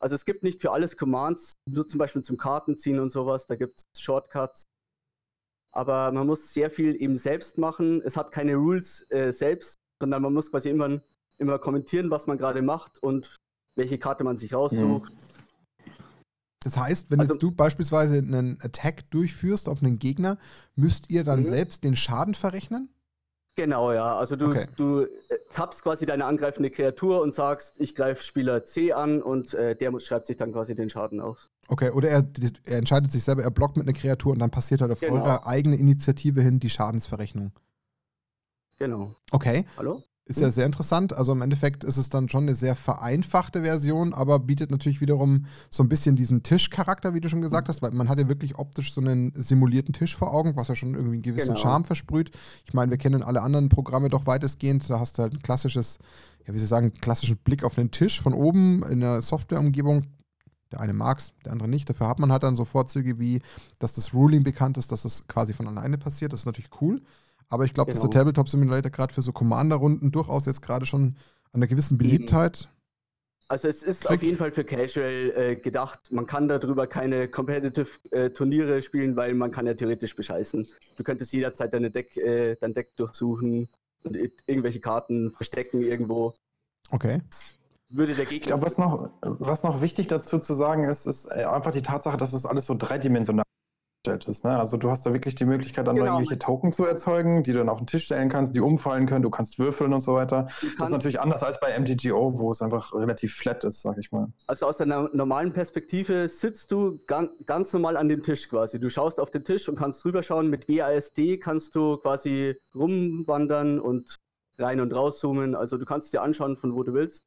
Also es gibt nicht für alles Commands, nur zum Beispiel zum Kartenziehen und sowas, da gibt es Shortcuts. Aber man muss sehr viel eben selbst machen. Es hat keine Rules äh, selbst, sondern man muss quasi immer, immer kommentieren, was man gerade macht und welche Karte man sich raussucht. Das heißt, wenn Also- jetzt du beispielsweise einen Attack durchführst auf einen Gegner, müsst ihr dann Mhm. selbst den Schaden verrechnen? Genau, ja. Also du, Okay. du äh, tappst quasi deine angreifende Kreatur und sagst, ich greife Spieler C an und äh, der schreibt sich dann quasi den Schaden auf. Okay, oder er, er entscheidet sich selber, er blockt mit einer Kreatur und dann passiert halt auf Genau. eure eigene Initiative hin die Schadensverrechnung. Genau. Okay, Hallo? Ist ja Mhm. sehr interessant. Also im Endeffekt ist es dann schon eine sehr vereinfachte Version, aber bietet natürlich wiederum so ein bisschen diesen Tischcharakter, wie du schon gesagt hast, weil man hat ja wirklich optisch so einen simulierten Tisch vor Augen, was ja schon irgendwie einen gewissen Genau. Charme versprüht. Ich meine, wir kennen alle anderen Programme doch weitestgehend. Da hast du halt ein klassisches, ja, wie soll ich sagen, klassischen Blick auf einen Tisch von oben in einer Softwareumgebung. Der eine mag es, der andere nicht. Dafür hat man halt dann so Vorzüge wie, dass das Ruling bekannt ist, dass das quasi von alleine passiert. Das ist natürlich cool. Aber ich glaube, dass der Genau. Tabletop Simulator gerade für so Commander-Runden durchaus jetzt gerade schon an einer gewissen Beliebtheit. Also es ist Kriegt- auf jeden Fall für Casual äh, gedacht. Man kann darüber keine Competitive äh, Turniere spielen, weil man kann ja theoretisch bescheißen. Du könntest jederzeit deine Deck, äh, dein Deck durchsuchen und irgendwelche Karten verstecken irgendwo. Okay. Würde der Ich Gegner. glaube, was noch, was noch wichtig dazu zu sagen ist, ist äh, einfach die Tatsache, dass das alles so dreidimensional dargestellt ist. Ne? Also du hast da wirklich die Möglichkeit, dann Genau. irgendwelche Token zu erzeugen, die du dann auf den Tisch stellen kannst, die umfallen können, du kannst würfeln und so weiter. Das ist natürlich anders als bei MTGO, wo es einfach relativ flat ist, sag ich mal. also aus der normalen Perspektive sitzt du gan ganz normal an dem Tisch quasi. Du schaust auf den Tisch und kannst drüber schauen. Mit WASD kannst du quasi rumwandern und rein und rauszoomen. Also du kannst dir anschauen, von wo du willst.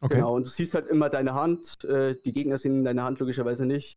Okay. Genau, und du siehst halt immer deine Hand. Äh, die Gegner sehen in deiner Hand logischerweise nicht.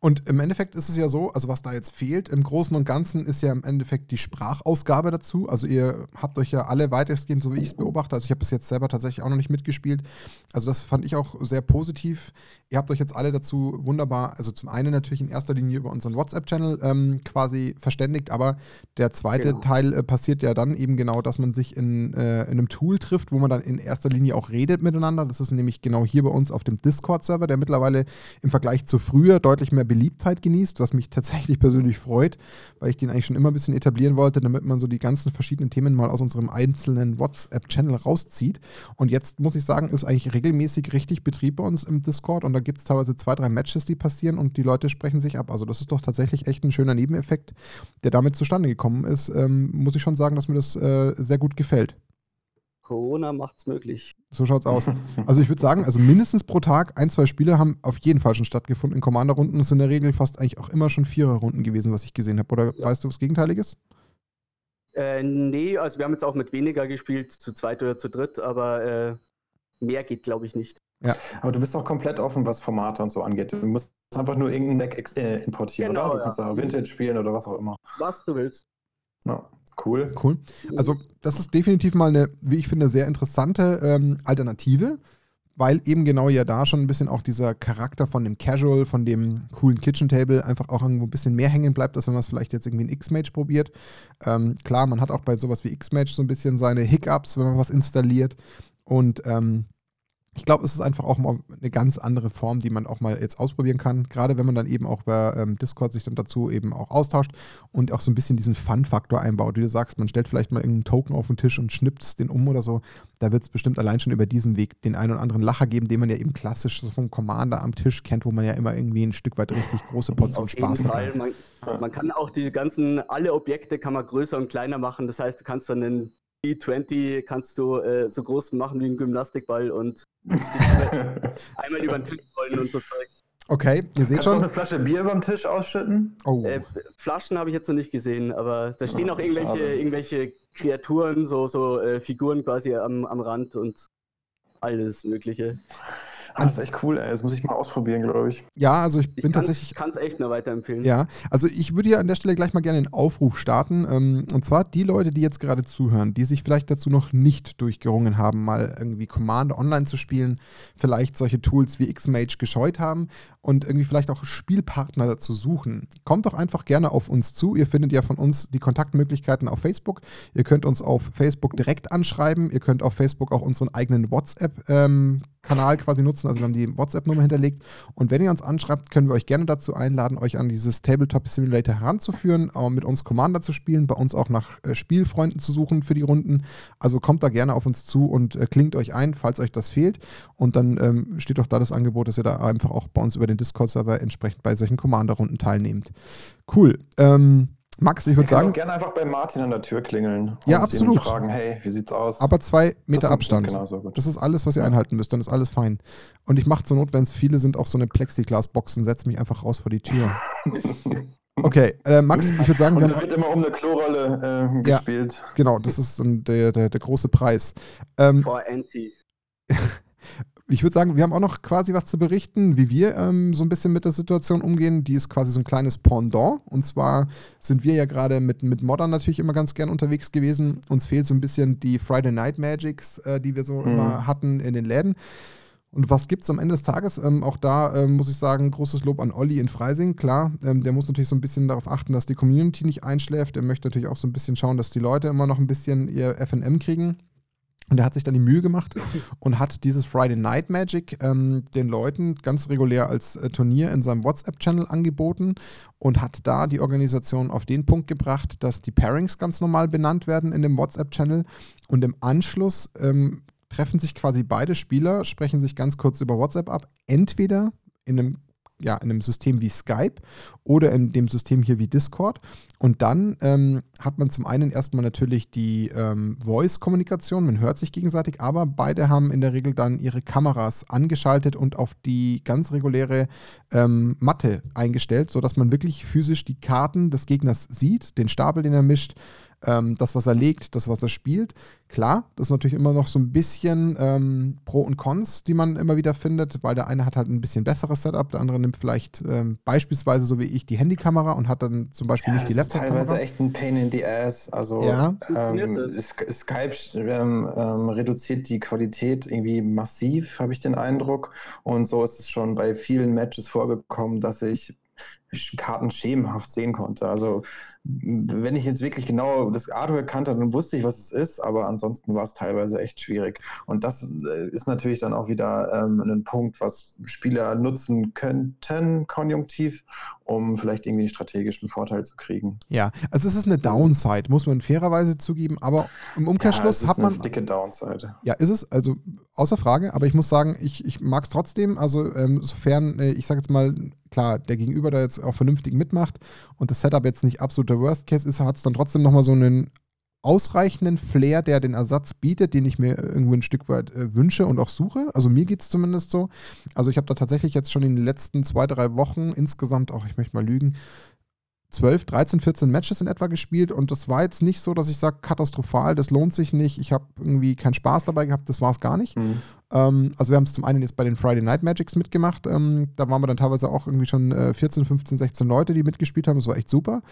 Und im Endeffekt ist es ja so, also was da jetzt fehlt, im Großen und Ganzen ist ja im Endeffekt die Sprachausgabe dazu. Also ihr habt euch ja alle weitestgehend, so wie ich es beobachte, also ich habe bis jetzt selber tatsächlich auch noch nicht mitgespielt. Also das fand ich auch sehr positiv. Ihr habt euch jetzt alle dazu wunderbar, also zum einen natürlich in erster Linie über unseren WhatsApp-Channel ähm, quasi verständigt, aber der zweite Genau. Teil äh, passiert ja dann eben genau, dass man sich in, äh, in einem Tool trifft, wo man dann in erster Linie auch redet miteinander. Das ist nämlich genau hier bei uns auf dem Discord-Server, der mittlerweile im Vergleich zu früher deutlich mehr Beliebtheit genießt, was mich tatsächlich persönlich freut, weil ich den eigentlich schon immer ein bisschen etablieren wollte, damit man so die ganzen verschiedenen Themen mal aus unserem einzelnen WhatsApp-Channel rauszieht. Und jetzt muss ich sagen, ist eigentlich regelmäßig richtig Betrieb bei uns im Discord und da gibt es teilweise zwei, drei Matches, die passieren und die Leute sprechen sich ab. Also das ist doch tatsächlich echt ein schöner Nebeneffekt, der damit zustande gekommen ist. Ähm, muss ich schon sagen, dass mir das äh, sehr gut gefällt. Corona macht's möglich. So schaut's aus. Also ich würde sagen, also mindestens pro Tag ein, zwei Spiele haben auf jeden Fall schon stattgefunden in Commander-Runden. Es sind in der Regel fast eigentlich auch immer schon Vierer-Runden gewesen, was ich gesehen habe. Oder Ja. weißt du was Gegenteiliges? Äh, nee, also wir haben jetzt auch mit weniger gespielt, zu zweit oder zu dritt, aber äh, mehr geht, glaube ich, nicht. Aber du bist auch komplett offen, was Formate und so angeht. Du musst einfach nur irgendein Deck äh, importieren, Genau, oder? Du ja. kannst da Vintage spielen oder was auch immer. Was du willst. Ja, Cool. Cool. Also, das ist definitiv mal eine, wie ich finde, sehr interessante ähm, Alternative, weil eben genau ja da schon ein bisschen auch dieser Charakter von dem Casual, von dem coolen Kitchen Table einfach auch irgendwo ein bisschen mehr hängen bleibt, als wenn man es vielleicht jetzt irgendwie in X-Mage probiert. Ähm, klar, man hat auch bei sowas wie X-Mage so ein bisschen seine Hiccups, wenn man was installiert. Und ähm, ich glaube, es ist einfach auch mal eine ganz andere Form, die man auch mal jetzt ausprobieren kann. Gerade wenn man dann eben auch bei ähm, Discord sich dann dazu eben auch austauscht und auch so ein bisschen diesen Fun-Faktor einbaut. Wie du sagst, man stellt vielleicht mal irgendeinen Token auf den Tisch und schnippt den um oder so. Da wird es bestimmt allein schon über diesen Weg den einen oder anderen Lacher geben, den man ja eben klassisch so vom Commander am Tisch kennt, wo man ja immer irgendwie ein Stück weit richtig große Portionen Spaß hat. Man, man kann auch diese ganzen, alle Objekte kann man größer und kleiner machen. Das heißt, du kannst dann einen D20 kannst du äh, so groß machen wie ein Gymnastikball und einmal über den Tisch rollen und so Zeug. Okay, ihr seht Kannst du schon. eine Flasche Bier beim Tisch ausschütten? Oh. Äh, Flaschen habe ich jetzt noch nicht gesehen, aber da stehen Oh, auch irgendwelche, schade. irgendwelche Kreaturen, so, so äh, Figuren quasi am, am Rand und alles Mögliche. Ah, das ist echt cool, ey. Das muss ich mal ausprobieren, glaube ich. Ja, also ich Ich bin tatsächlich. kann es echt nur weiterempfehlen. Ja, also ich würde hier an der Stelle gleich mal gerne einen Aufruf starten. Ähm, und zwar die Leute, die jetzt gerade zuhören, die sich vielleicht dazu noch nicht durchgerungen haben, mal irgendwie Commander online zu spielen, vielleicht solche Tools wie Xmage gescheut haben und irgendwie vielleicht auch Spielpartner dazu suchen. Kommt doch einfach gerne auf uns zu. Ihr findet ja von uns die Kontaktmöglichkeiten auf Facebook. Ihr könnt uns auf Facebook direkt anschreiben. Ihr könnt auf Facebook auch unseren eigenen WhatsApp-Kanal quasi nutzen. Also wir haben die WhatsApp-Nummer hinterlegt. Und wenn ihr uns anschreibt, können wir euch gerne dazu einladen, euch an dieses Tabletop Simulator heranzuführen, äh, mit uns Commander zu spielen, bei uns auch nach äh, Spielfreunden zu suchen für die Runden. Also kommt da gerne auf uns zu und äh, klingt euch ein, falls euch das fehlt. Und dann ähm, steht auch da das Angebot, dass ihr da einfach auch bei uns über den Discord-Server entsprechend bei solchen Commander-Runden teilnehmt. Cool. Ähm, Max, ich Ich würde sagen, gerne einfach bei Martin an der Tür klingeln. und Ja, ihn absolut. fragen, hey, wie sieht's aus? aber zwei Das Meter ist Abstand. Genauso gut. Das ist alles, was ihr einhalten müsst, dann ist alles fein. Und ich mache zur Not, wenn es viele sind, auch so eine Plexiglas-Box und setze mich einfach raus vor die Tür. Okay, äh, Max, ich würde sagen, Und wir da haben, wird immer um eine Klorolle äh, Ja. gespielt. genau, das ist der, der, der große Preis. Ähm, For Anti. ich würde sagen, wir haben auch noch quasi was zu berichten, wie wir ähm, so ein bisschen mit der Situation umgehen. Die ist quasi so ein kleines Pendant. Und zwar sind wir ja gerade mit, mit Modern natürlich immer ganz gern unterwegs gewesen. Uns fehlt so ein bisschen die Friday Night Magics, äh, die wir so Mhm. immer hatten in den Läden. Und was gibt es am Ende des Tages? Ähm, auch da ähm, muss ich sagen, großes Lob an Olli in Freising. Klar, ähm, der muss natürlich so ein bisschen darauf achten, dass die Community nicht einschläft. Er möchte natürlich auch so ein bisschen schauen, dass die Leute immer noch ein bisschen ihr FM kriegen. Und er hat sich dann die Mühe gemacht und hat dieses Friday Night Magic ähm, den Leuten ganz regulär als äh, Turnier in seinem WhatsApp-Channel angeboten und hat da die Organisation auf den Punkt gebracht, dass die Pairings ganz normal benannt werden in dem WhatsApp-Channel. Und im Anschluss ähm, treffen sich quasi beide Spieler, sprechen sich ganz kurz über WhatsApp ab, entweder in einem ja, in einem System wie Skype oder in dem System hier wie Discord. Und dann ähm, hat man zum einen erstmal natürlich die ähm, Voice-Kommunikation, man hört sich gegenseitig, aber beide haben in der Regel dann ihre Kameras angeschaltet und auf die ganz reguläre ähm, Matte eingestellt, sodass man wirklich physisch die Karten des Gegners sieht, den Stapel, den er mischt, ähm, das, was er legt, das, was er spielt. Klar, das ist natürlich immer noch so ein bisschen ähm, Pro und Cons, die man immer wieder findet, weil der eine hat halt ein bisschen besseres Setup, der andere nimmt vielleicht ähm, beispielsweise so wie ich die Handykamera und hat dann zum Beispiel Ja, nicht die das ist Laptop-Kamera. teilweise echt ein Pain in the Ass. Also Ja. ähm, Skype ähm, ähm, reduziert die Qualität irgendwie massiv, habe ich den Eindruck. Und so ist es schon bei vielen Matches vorgekommen, dass ich Karten schemenhaft sehen konnte. Also wenn ich jetzt wirklich genau das Artwork kannte, dann wusste ich, was es ist, aber ansonsten war es teilweise echt schwierig. Und das äh, ist natürlich dann auch wieder ähm, ein Punkt, was Spieler nutzen könnten, konjunktiv, um vielleicht irgendwie einen strategischen Vorteil zu kriegen. Ja, also es ist eine Downside, muss man fairerweise zugeben, aber im Ja, Umkehrschluss es ist hat eine man. dicke Downside. Ja, ist es, also außer Frage, aber ich muss sagen, ich, ich mag es trotzdem. Also, ähm, sofern, äh, ich sage jetzt mal, klar, der Gegenüber da jetzt auch vernünftig mitmacht und das Setup jetzt nicht absoluter Worst Case ist, hat es dann trotzdem nochmal so einen ausreichenden Flair, der den Ersatz bietet, den ich mir irgendwo ein Stück weit äh, wünsche und auch suche. Also mir geht es zumindest so. Also ich habe da tatsächlich jetzt schon in den letzten zwei, drei Wochen insgesamt, auch ich möchte mal lügen, 12, 13, 14 Matches in etwa gespielt und das war jetzt nicht so, dass ich sage, katastrophal, das lohnt sich nicht, ich habe irgendwie keinen Spaß dabei gehabt, das war es gar nicht. Hm. Ähm, also wir haben es zum einen jetzt bei den Friday Night Magics mitgemacht. Ähm, da waren wir dann teilweise auch irgendwie schon äh, 14, 15, 16 Leute, die mitgespielt haben. Das war echt super.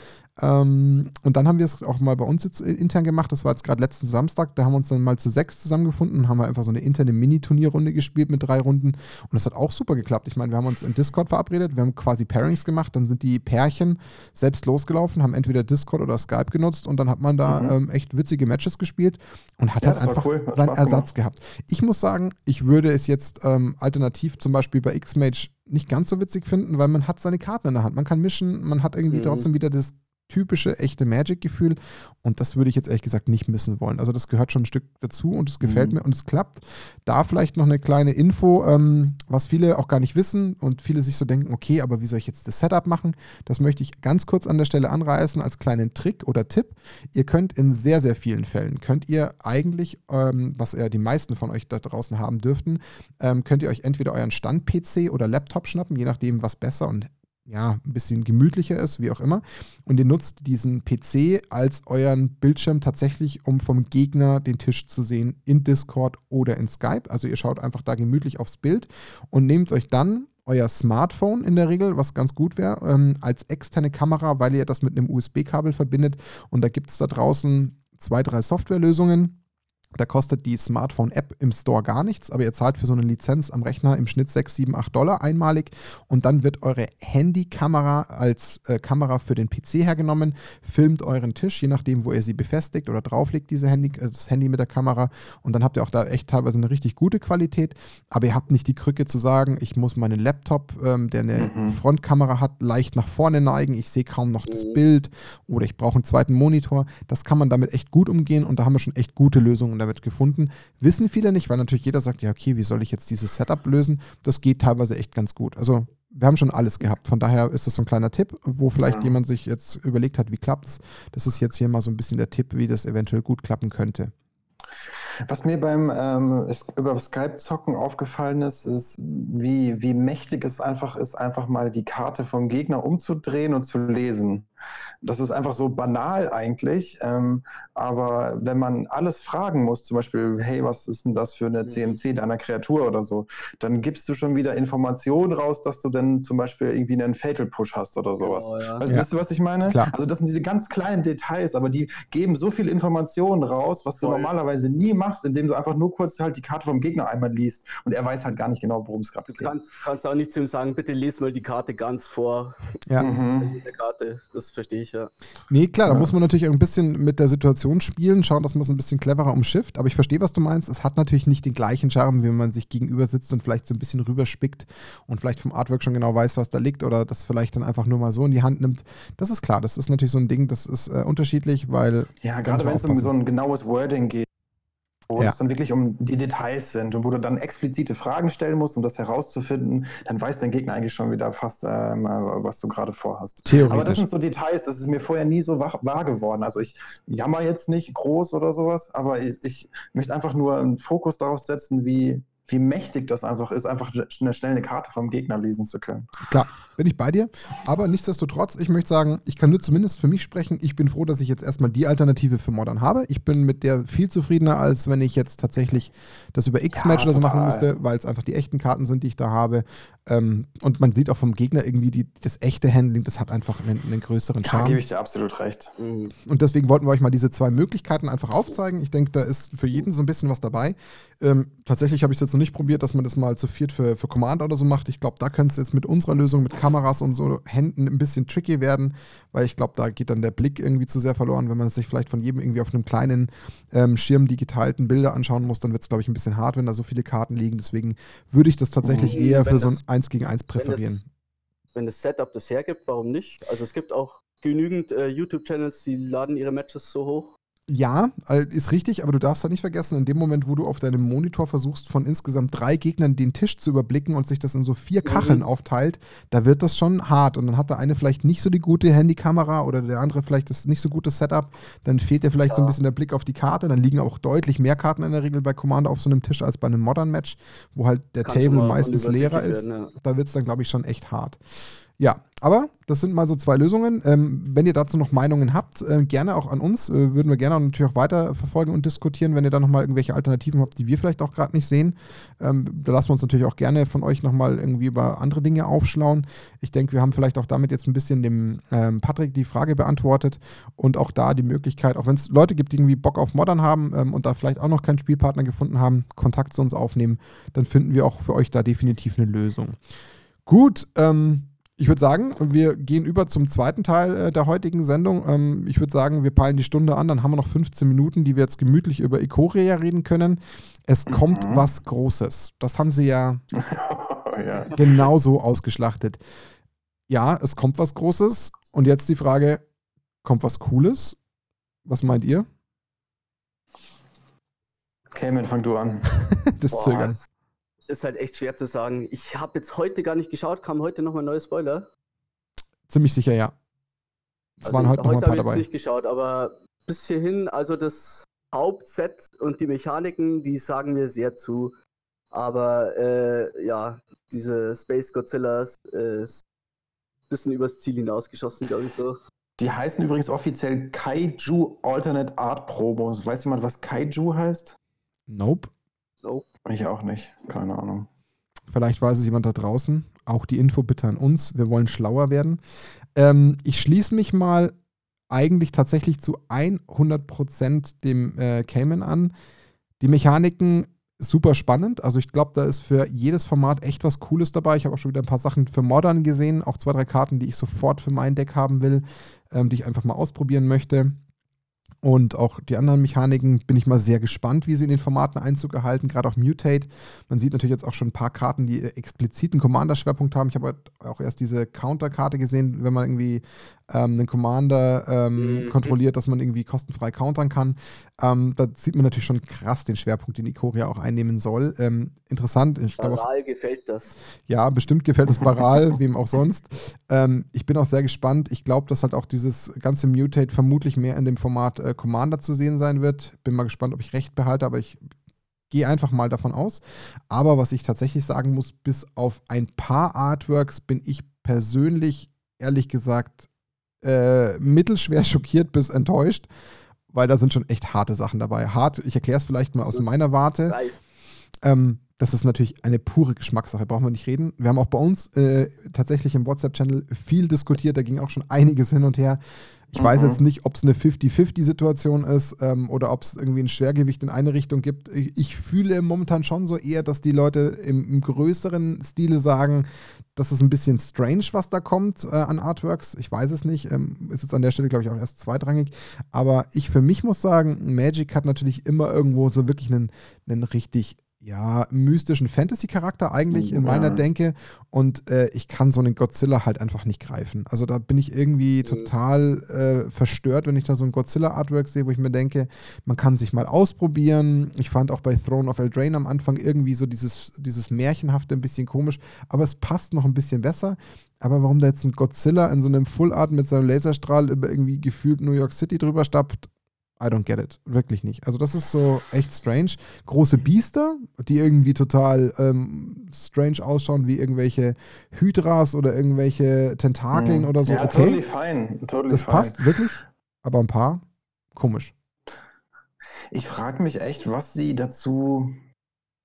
Ähm, und dann haben wir es auch mal bei uns jetzt äh, intern gemacht. Das war jetzt gerade letzten Samstag. Da haben wir uns dann mal zu sechs zusammengefunden und haben halt einfach so eine interne Mini-Turnierrunde gespielt mit drei Runden. Und das hat auch super geklappt. Ich meine, wir haben uns im Discord verabredet. Wir haben quasi Pairings gemacht. Dann sind die Pärchen selbst losgelaufen, haben entweder Discord oder Skype genutzt und dann hat man da mhm. ähm, echt witzige Matches gespielt und hat ja, halt einfach cool. seinen Ersatz gehabt. Ich muss sagen, ich würde es jetzt ähm, alternativ zum Beispiel bei X-Mage nicht ganz so witzig finden, weil man hat seine Karten in der Hand. Man kann mischen, man hat irgendwie mhm. trotzdem wieder das typische, echte Magic-Gefühl. Und das würde ich jetzt ehrlich gesagt nicht missen wollen. Also das gehört schon ein Stück dazu und es gefällt mhm. mir und es klappt. Da vielleicht noch eine kleine Info, ähm, was viele auch gar nicht wissen und viele sich so denken, okay, aber wie soll ich jetzt das Setup machen? Das möchte ich ganz kurz an der Stelle anreißen als kleinen Trick oder Tipp. Ihr könnt in sehr, sehr vielen Fällen, könnt ihr eigentlich, ähm, was ja die meisten von euch da draußen haben dürften, ähm, könnt ihr euch entweder euren Stand-PC oder Laptop schnappen, je nachdem, was besser und ja, ein bisschen gemütlicher ist, wie auch immer. Und ihr nutzt diesen PC als euren Bildschirm tatsächlich, um vom Gegner den Tisch zu sehen in Discord oder in Skype. Also ihr schaut einfach da gemütlich aufs Bild und nehmt euch dann euer Smartphone in der Regel, was ganz gut wäre, ähm, als externe Kamera, weil ihr das mit einem USB-Kabel verbindet. Und da gibt es da draußen zwei, drei Softwarelösungen da kostet die Smartphone-App im Store gar nichts, aber ihr zahlt für so eine Lizenz am Rechner im Schnitt 6, 7, 8 Dollar einmalig und dann wird eure Handykamera als äh, Kamera für den PC hergenommen, filmt euren Tisch, je nachdem, wo ihr sie befestigt oder drauflegt, diese Handy, äh, das Handy mit der Kamera und dann habt ihr auch da echt teilweise eine richtig gute Qualität, aber ihr habt nicht die Krücke zu sagen, ich muss meinen Laptop, ähm, der eine mhm. Frontkamera hat, leicht nach vorne neigen, ich sehe kaum noch das mhm. Bild oder ich brauche einen zweiten Monitor. Das kann man damit echt gut umgehen und da haben wir schon echt gute Lösungen damit gefunden. Wissen viele nicht, weil natürlich jeder sagt, ja, okay, wie soll ich jetzt dieses Setup lösen? Das geht teilweise echt ganz gut. Also wir haben schon alles gehabt. Von daher ist das so ein kleiner Tipp, wo vielleicht ja. jemand sich jetzt überlegt hat, wie klappt es. Das ist jetzt hier mal so ein bisschen der Tipp, wie das eventuell gut klappen könnte. Was mir beim ähm, über Skype-Zocken aufgefallen ist, ist, wie, wie mächtig es einfach ist, einfach mal die Karte vom Gegner umzudrehen und zu lesen. Das ist einfach so banal eigentlich, ähm, aber wenn man alles fragen muss, zum Beispiel, hey, was ist denn das für eine CMC mhm. deiner Kreatur oder so, dann gibst du schon wieder Informationen raus, dass du dann zum Beispiel irgendwie einen Fatal Push hast oder sowas. Oh, ja. also, ja. Wisst ihr, was ich meine? Klar. Also das sind diese ganz kleinen Details, aber die geben so viel Informationen raus, was du Voll. normalerweise nie machst, indem du einfach nur kurz halt die Karte vom Gegner einmal liest und er weiß halt gar nicht genau, worum es gerade geht. Du kannst, kannst auch nicht zu ihm sagen, bitte lies mal die Karte ganz vor. Ja. Mhm. Karte. Das verstehe ich ja. Nee, klar, da muss man natürlich ein bisschen mit der Situation spielen, schauen, dass man es ein bisschen cleverer umschifft. Aber ich verstehe, was du meinst. Es hat natürlich nicht den gleichen Charme, wie wenn man sich gegenüber sitzt und vielleicht so ein bisschen rüberspickt und vielleicht vom Artwork schon genau weiß, was da liegt oder das vielleicht dann einfach nur mal so in die Hand nimmt. Das ist klar, das ist natürlich so ein Ding, das ist äh, unterschiedlich, weil. Ja, gerade wenn es um so ein genaues Wording geht wo ja. es dann wirklich um die Details sind und wo du dann explizite Fragen stellen musst, um das herauszufinden, dann weiß dein Gegner eigentlich schon wieder fast, ähm, was du gerade vorhast. Aber das sind so Details, das ist mir vorher nie so wahr, wahr geworden. Also ich jammer jetzt nicht groß oder sowas, aber ich, ich möchte einfach nur einen Fokus darauf setzen, wie, wie mächtig das einfach ist, einfach schnell eine Karte vom Gegner lesen zu können. Klar, bin ich bei dir. Aber nichtsdestotrotz, ich möchte sagen, ich kann nur zumindest für mich sprechen. Ich bin froh, dass ich jetzt erstmal die Alternative für Modern habe. Ich bin mit der viel zufriedener, als wenn ich jetzt tatsächlich das über X-Match ja, oder so machen müsste, weil es einfach die echten Karten sind, die ich da habe. Ähm, und man sieht auch vom Gegner irgendwie die, das echte Handling, das hat einfach einen, einen größeren Charme. Da gebe ich dir absolut recht. Mhm. Und deswegen wollten wir euch mal diese zwei Möglichkeiten einfach aufzeigen. Ich denke, da ist für jeden so ein bisschen was dabei. Ähm, tatsächlich habe ich es jetzt noch nicht probiert, dass man das mal zu viert für, für Commander oder so macht. Ich glaube, da könnte es jetzt mit unserer Lösung, mit Kameras und so Händen ein bisschen tricky werden, weil ich glaube, da geht dann der Blick irgendwie zu sehr verloren. Wenn man sich vielleicht von jedem irgendwie auf einem kleinen ähm, Schirm die geteilten Bilder anschauen muss, dann wird es, glaube ich, ein bisschen hart, wenn da so viele Karten liegen. Deswegen würde ich das tatsächlich mhm, eher für so ein 1 gegen 1 präferieren. Wenn das, Setup das hergibt, warum nicht? Also es gibt auch genügend äh, YouTube-Channels, die laden ihre Matches so hoch ja, äh, ist richtig, aber du darfst halt nicht vergessen, in dem Moment, wo du auf deinem Monitor versuchst, von insgesamt drei Gegnern den Tisch zu überblicken und sich das in so vier mhm. Kacheln mhm. aufteilt, da wird das schon hart. Und dann hat der eine vielleicht nicht so die gute Handykamera oder der andere vielleicht das nicht so gute Setup. Dann fehlt dir vielleicht ja. so ein bisschen der Blick auf die Karte. Dann liegen auch deutlich mehr Karten in der Regel bei Commander auf so einem Tisch als bei einem Modern Match, wo halt der Kannst Table meistens leerer ist. Werden, ja. Da wird es dann, glaube ich, schon echt hart. Ja, aber das sind mal so zwei Lösungen. Ähm, wenn ihr dazu noch Meinungen habt, äh, gerne auch an uns. Äh, würden wir gerne natürlich auch weiter verfolgen und diskutieren, wenn ihr da nochmal irgendwelche Alternativen habt, die wir vielleicht auch gerade nicht sehen. Ähm, da lassen wir uns natürlich auch gerne von euch nochmal irgendwie über andere Dinge aufschlauen. Ich denke, wir haben vielleicht auch damit jetzt ein bisschen dem ähm, Patrick die Frage beantwortet und auch da die Möglichkeit, auch wenn es Leute gibt, die irgendwie Bock auf Modern haben ähm, und da vielleicht auch noch keinen Spielpartner gefunden haben, Kontakt zu uns aufnehmen, dann finden wir auch für euch da definitiv eine Lösung. Gut, ähm, ich würde sagen, wir gehen über zum zweiten Teil äh, der heutigen Sendung. Ähm, ich würde sagen, wir peilen die Stunde an, dann haben wir noch 15 Minuten, die wir jetzt gemütlich über Ikoria reden können. Es mhm. kommt was Großes. Das haben sie ja, ja. genauso ausgeschlachtet. Ja, es kommt was Großes. Und jetzt die Frage, kommt was Cooles? Was meint ihr? Cayman, fang du an. das Boah, Zögern ist halt echt schwer zu sagen. Ich habe jetzt heute gar nicht geschaut, kam heute nochmal ein neuer Spoiler. Ziemlich sicher, ja. Es also waren heute noch ein paar dabei. Ich nicht geschaut, aber bis hierhin, also das Hauptset und die Mechaniken, die sagen mir sehr zu. Aber äh, ja, diese Space Godzillas äh, ist ein bisschen übers Ziel hinausgeschossen, glaube ich so. Die heißen übrigens offiziell Kaiju Alternate Art Promos. Weiß jemand, was Kaiju heißt? Nope. Nope. Ich auch nicht. Keine Ahnung. Vielleicht weiß es jemand da draußen. Auch die Info bitte an uns. Wir wollen schlauer werden. Ähm, ich schließe mich mal eigentlich tatsächlich zu 100% dem äh, Cayman an. Die Mechaniken super spannend. Also ich glaube, da ist für jedes Format echt was Cooles dabei. Ich habe auch schon wieder ein paar Sachen für Modern gesehen, auch zwei, drei Karten, die ich sofort für mein Deck haben will, ähm, die ich einfach mal ausprobieren möchte. Und auch die anderen Mechaniken bin ich mal sehr gespannt, wie sie in den Formaten Einzug erhalten, gerade auch Mutate. Man sieht natürlich jetzt auch schon ein paar Karten, die expliziten Commander-Schwerpunkt haben. Ich habe auch erst diese Counter-Karte gesehen, wenn man irgendwie ähm, einen Commander ähm, mhm. kontrolliert, dass man irgendwie kostenfrei countern kann. Ähm, da sieht man natürlich schon krass den Schwerpunkt, den Ikoria auch einnehmen soll. Ähm, interessant. Ich Baral auch, gefällt das. Ja, bestimmt gefällt es Baral, wem auch sonst. Ähm, ich bin auch sehr gespannt. Ich glaube, dass halt auch dieses ganze Mutate vermutlich mehr in dem Format äh, Commander zu sehen sein wird. Bin mal gespannt, ob ich recht behalte, aber ich gehe einfach mal davon aus. Aber was ich tatsächlich sagen muss, bis auf ein paar Artworks bin ich persönlich ehrlich gesagt äh, mittelschwer schockiert bis enttäuscht, weil da sind schon echt harte Sachen dabei. Hart, ich erkläre es vielleicht mal aus meiner Warte. Ähm, das ist natürlich eine pure Geschmackssache, brauchen wir nicht reden. Wir haben auch bei uns äh, tatsächlich im WhatsApp-Channel viel diskutiert, da ging auch schon einiges hin und her. Ich mhm. weiß jetzt nicht, ob es eine 50-50-Situation ist ähm, oder ob es irgendwie ein Schwergewicht in eine Richtung gibt. Ich, fühle momentan schon so eher, dass die Leute im, im größeren Stile sagen, das ist ein bisschen strange, was da kommt äh, an Artworks. Ich weiß es nicht. Ähm, ist jetzt an der Stelle, glaube ich, auch erst zweitrangig. Aber ich für mich muss sagen, Magic hat natürlich immer irgendwo so wirklich einen, einen richtig ja, mystischen Fantasy-Charakter eigentlich in meiner Denke. Und äh, ich kann so einen Godzilla halt einfach nicht greifen. Also da bin ich irgendwie mhm. total äh, verstört, wenn ich da so ein Godzilla-Artwork sehe, wo ich mir denke, man kann sich mal ausprobieren. Ich fand auch bei Throne of Eldraine am Anfang irgendwie so dieses, dieses Märchenhafte ein bisschen komisch, aber es passt noch ein bisschen besser. Aber warum da jetzt ein Godzilla in so einem Full Art mit seinem Laserstrahl über irgendwie gefühlt New York City drüber stapft, I don't get it. Wirklich nicht. Also, das ist so echt strange. Große Biester, die irgendwie total ähm, strange ausschauen, wie irgendwelche Hydras oder irgendwelche Tentakeln mhm. oder so. Ja, okay. totally fine. Totally das fine. passt wirklich. Aber ein paar, komisch. Ich frage mich echt, was sie dazu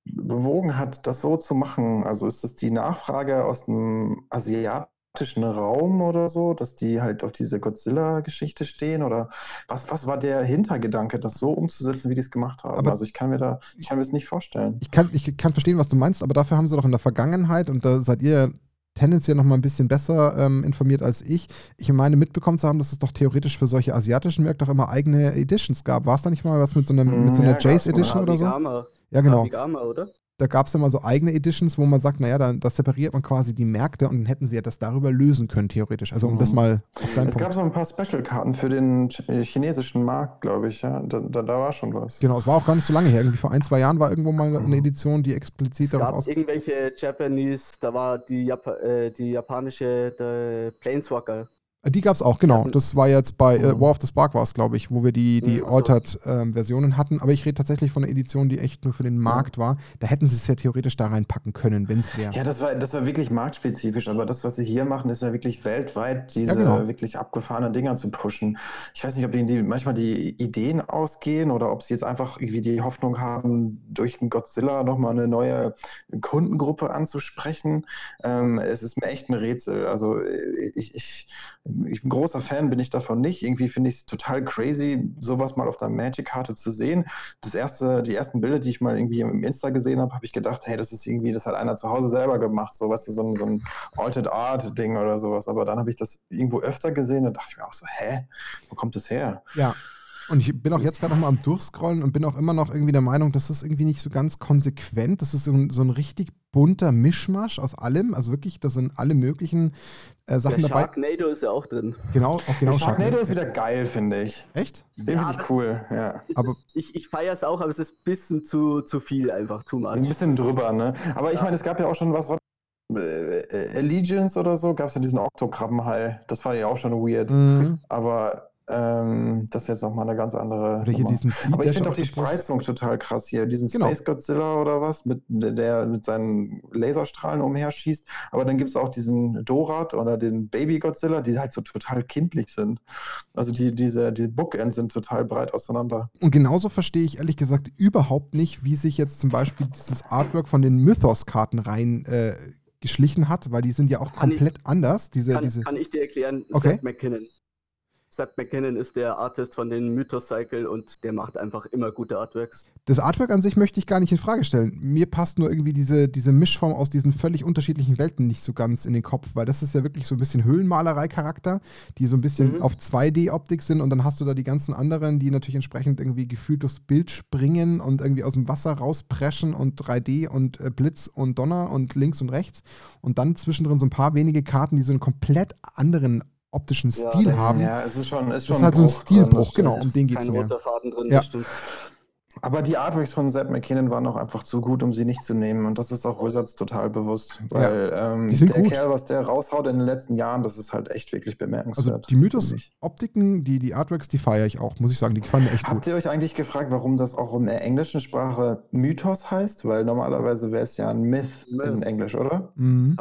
bewogen hat, das so zu machen. Also, ist das die Nachfrage aus dem Asiat Raum oder so, dass die halt auf diese Godzilla-Geschichte stehen? Oder was, was war der Hintergedanke, das so umzusetzen, wie die es gemacht haben? Aber also ich kann mir da, ich kann mir das nicht vorstellen. Ich kann, ich kann verstehen, was du meinst, aber dafür haben sie doch in der Vergangenheit, und da seid ihr tendenziell noch mal ein bisschen besser ähm, informiert als ich. Ich meine mitbekommen zu haben, dass es doch theoretisch für solche asiatischen Märkte auch immer eigene Editions gab. War es da nicht mal was mit so, einem, mit so einer ja, Jace Edition oder so? Ja, genau. Arma, oder? Da gab es ja mal so eigene Editions, wo man sagt, naja, da, das separiert man quasi die Märkte und dann hätten sie ja das darüber lösen können, theoretisch. Also um mhm. das mal auf deinen Es gab so ein paar Special-Karten für den äh, chinesischen Markt, glaube ich, ja. Da, da, da, war schon was. Genau, es war auch gar nicht so lange her. Irgendwie vor ein, zwei Jahren war irgendwo mal eine mhm. Edition, die explizit es darauf aus. irgendwelche Japanese, da war die, Jap äh, die japanische Planeswalker Die gab es auch, genau. Das war jetzt bei äh, Mhm. War of the Spark war es, glaube ich, wo wir die, die Mhm. Altered-Versionen hatten. Aber ich rede tatsächlich von einer Edition, die echt nur für den Markt war. Da hätten sie es ja theoretisch da reinpacken können, wenn es wäre. Ja, das war, das war wirklich marktspezifisch, aber das, was sie hier machen, ist ja wirklich weltweit, diese Ja, genau. wirklich abgefahrenen Dinger zu pushen. Ich weiß nicht, ob ihnen die manchmal die Ideen ausgehen oder ob sie jetzt einfach irgendwie die Hoffnung haben, durch einen Godzilla nochmal eine neue Kundengruppe anzusprechen. Ähm, es ist mir echt ein Rätsel. Also äh, ich, ich, ich großer Fan, bin ich davon nicht. Irgendwie finde ich es total crazy, sowas mal auf der Magic-Karte zu sehen. Das erste, die ersten Bilder, die ich mal irgendwie im Insta gesehen habe, habe ich gedacht, hey, das ist irgendwie, das hat einer zu Hause selber gemacht, so weißt du, so ein, so ein Altered Art Ding oder sowas. Aber dann habe ich das irgendwo öfter gesehen und dachte ich mir auch so, hä, wo kommt das her? Ja. Und ich bin auch jetzt gerade noch mal am Durchscrollen und bin auch immer noch irgendwie der Meinung, das ist irgendwie nicht so ganz konsequent. Das ist so ein, so ein richtig bunter Mischmasch aus allem. Also wirklich, da sind alle möglichen äh, Sachen Der dabei. Sharknado ist ja auch drin. Genau, auch genau Sharknado ist wieder geil, finde ich. Echt? Den Ja, finde ich das- cool, ja. Aber- ist, ich ich feiere es auch, aber es ist ein bisschen zu, zu viel einfach, too Ein much. bisschen drüber, ne? Aber ich Ja. meine, es gab ja auch schon was, was äh, äh, Allegiance oder so, gab es ja diesen Oktokrabbenhai. Das war ja auch schon weird. Mhm. Aber ähm, das ist jetzt nochmal eine ganz andere. Oder hier diesen Sea Aber ich finde auch die. Spreizung total krass hier. Diesen Genau. Space Godzilla oder was, mit, der- mit seinen Laserstrahlen umherschießt. Aber dann gibt es auch diesen Dorat oder den Baby Godzilla, die halt so total kindlich sind. Also die, diese, die Bookends sind total breit auseinander. Und genauso verstehe ich ehrlich gesagt überhaupt nicht, wie sich jetzt zum Beispiel dieses Artwork von den Mythos-Karten rein äh, geschlichen hat, weil die sind ja auch Kann ich- komplett anders. Diese, Kann, diese, kann ich dir erklären, Okay. Seth McKinnon. Seth McKinnon ist der Artist von den Mythos Cycle und der macht einfach immer gute Artworks. das Artwork an sich möchte ich gar nicht in Frage stellen. Mir passt nur irgendwie diese, diese Mischform aus diesen völlig unterschiedlichen Welten nicht so ganz in den Kopf, weil das ist ja wirklich so ein bisschen Höhlenmalerei-Charakter, die so ein bisschen Mhm. auf 2D-Optik sind und dann hast du da die ganzen anderen, die natürlich entsprechend irgendwie gefühlt durchs Bild springen und irgendwie aus dem Wasser rauspreschen und 3D und äh, Blitz und Donner und links und rechts und dann zwischendrin so ein paar wenige Karten, die so einen komplett anderen optischen Ja, Stil da- haben. Ja, es ist schon, ist schon das ist halt so ein Stilbruch, das genau, um den geht es mir. drin, Ja. das. Aber die Artworks von Seth McKinnon waren auch einfach zu gut, um sie nicht zu nehmen. Und das ist auch Wizards total bewusst. Weil ähm, die sind der gut. Kerl, was der raushaut in den letzten Jahren, das ist halt echt wirklich bemerkenswert. Also die. Mythos-Optiken, die, die Artworks, die feiere ich auch, muss ich sagen, die gefallen mir echt Habt gut. ihr euch eigentlich gefragt, warum das auch in der englischen Sprache Mythos heißt? Weil normalerweise wäre es ja ein Myth, Myth. in Englisch, oder? Mhm.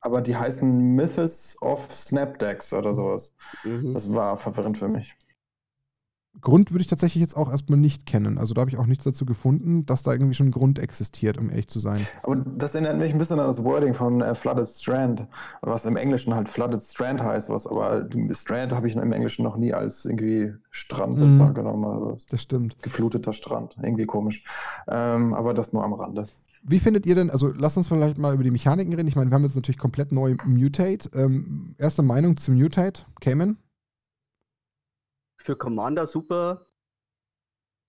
Aber die heißen Mythos of Snapdecks oder sowas. Mhm. Das war verwirrend für mich. Grund würde ich tatsächlich jetzt auch erstmal nicht kennen. Also da habe ich auch nichts dazu gefunden, dass da irgendwie schon ein Grund existiert, um ehrlich zu sein. Aber das erinnert mich ein bisschen an das Wording von äh, Flooded Strand, was im Englischen halt Flooded Strand heißt, was aber Strand habe ich im Englischen noch nie als irgendwie Strand Mhm. wahrgenommen. Also Das stimmt. gefluteter Strand, irgendwie komisch. Ähm, aber das nur am Rande. Wie findet ihr denn, also lasst uns vielleicht mal über die Mechaniken reden. Ich meine, wir haben jetzt natürlich komplett neu Mutate. Ähm, erste Meinung zu Mutate, Cayman? Für Commander super.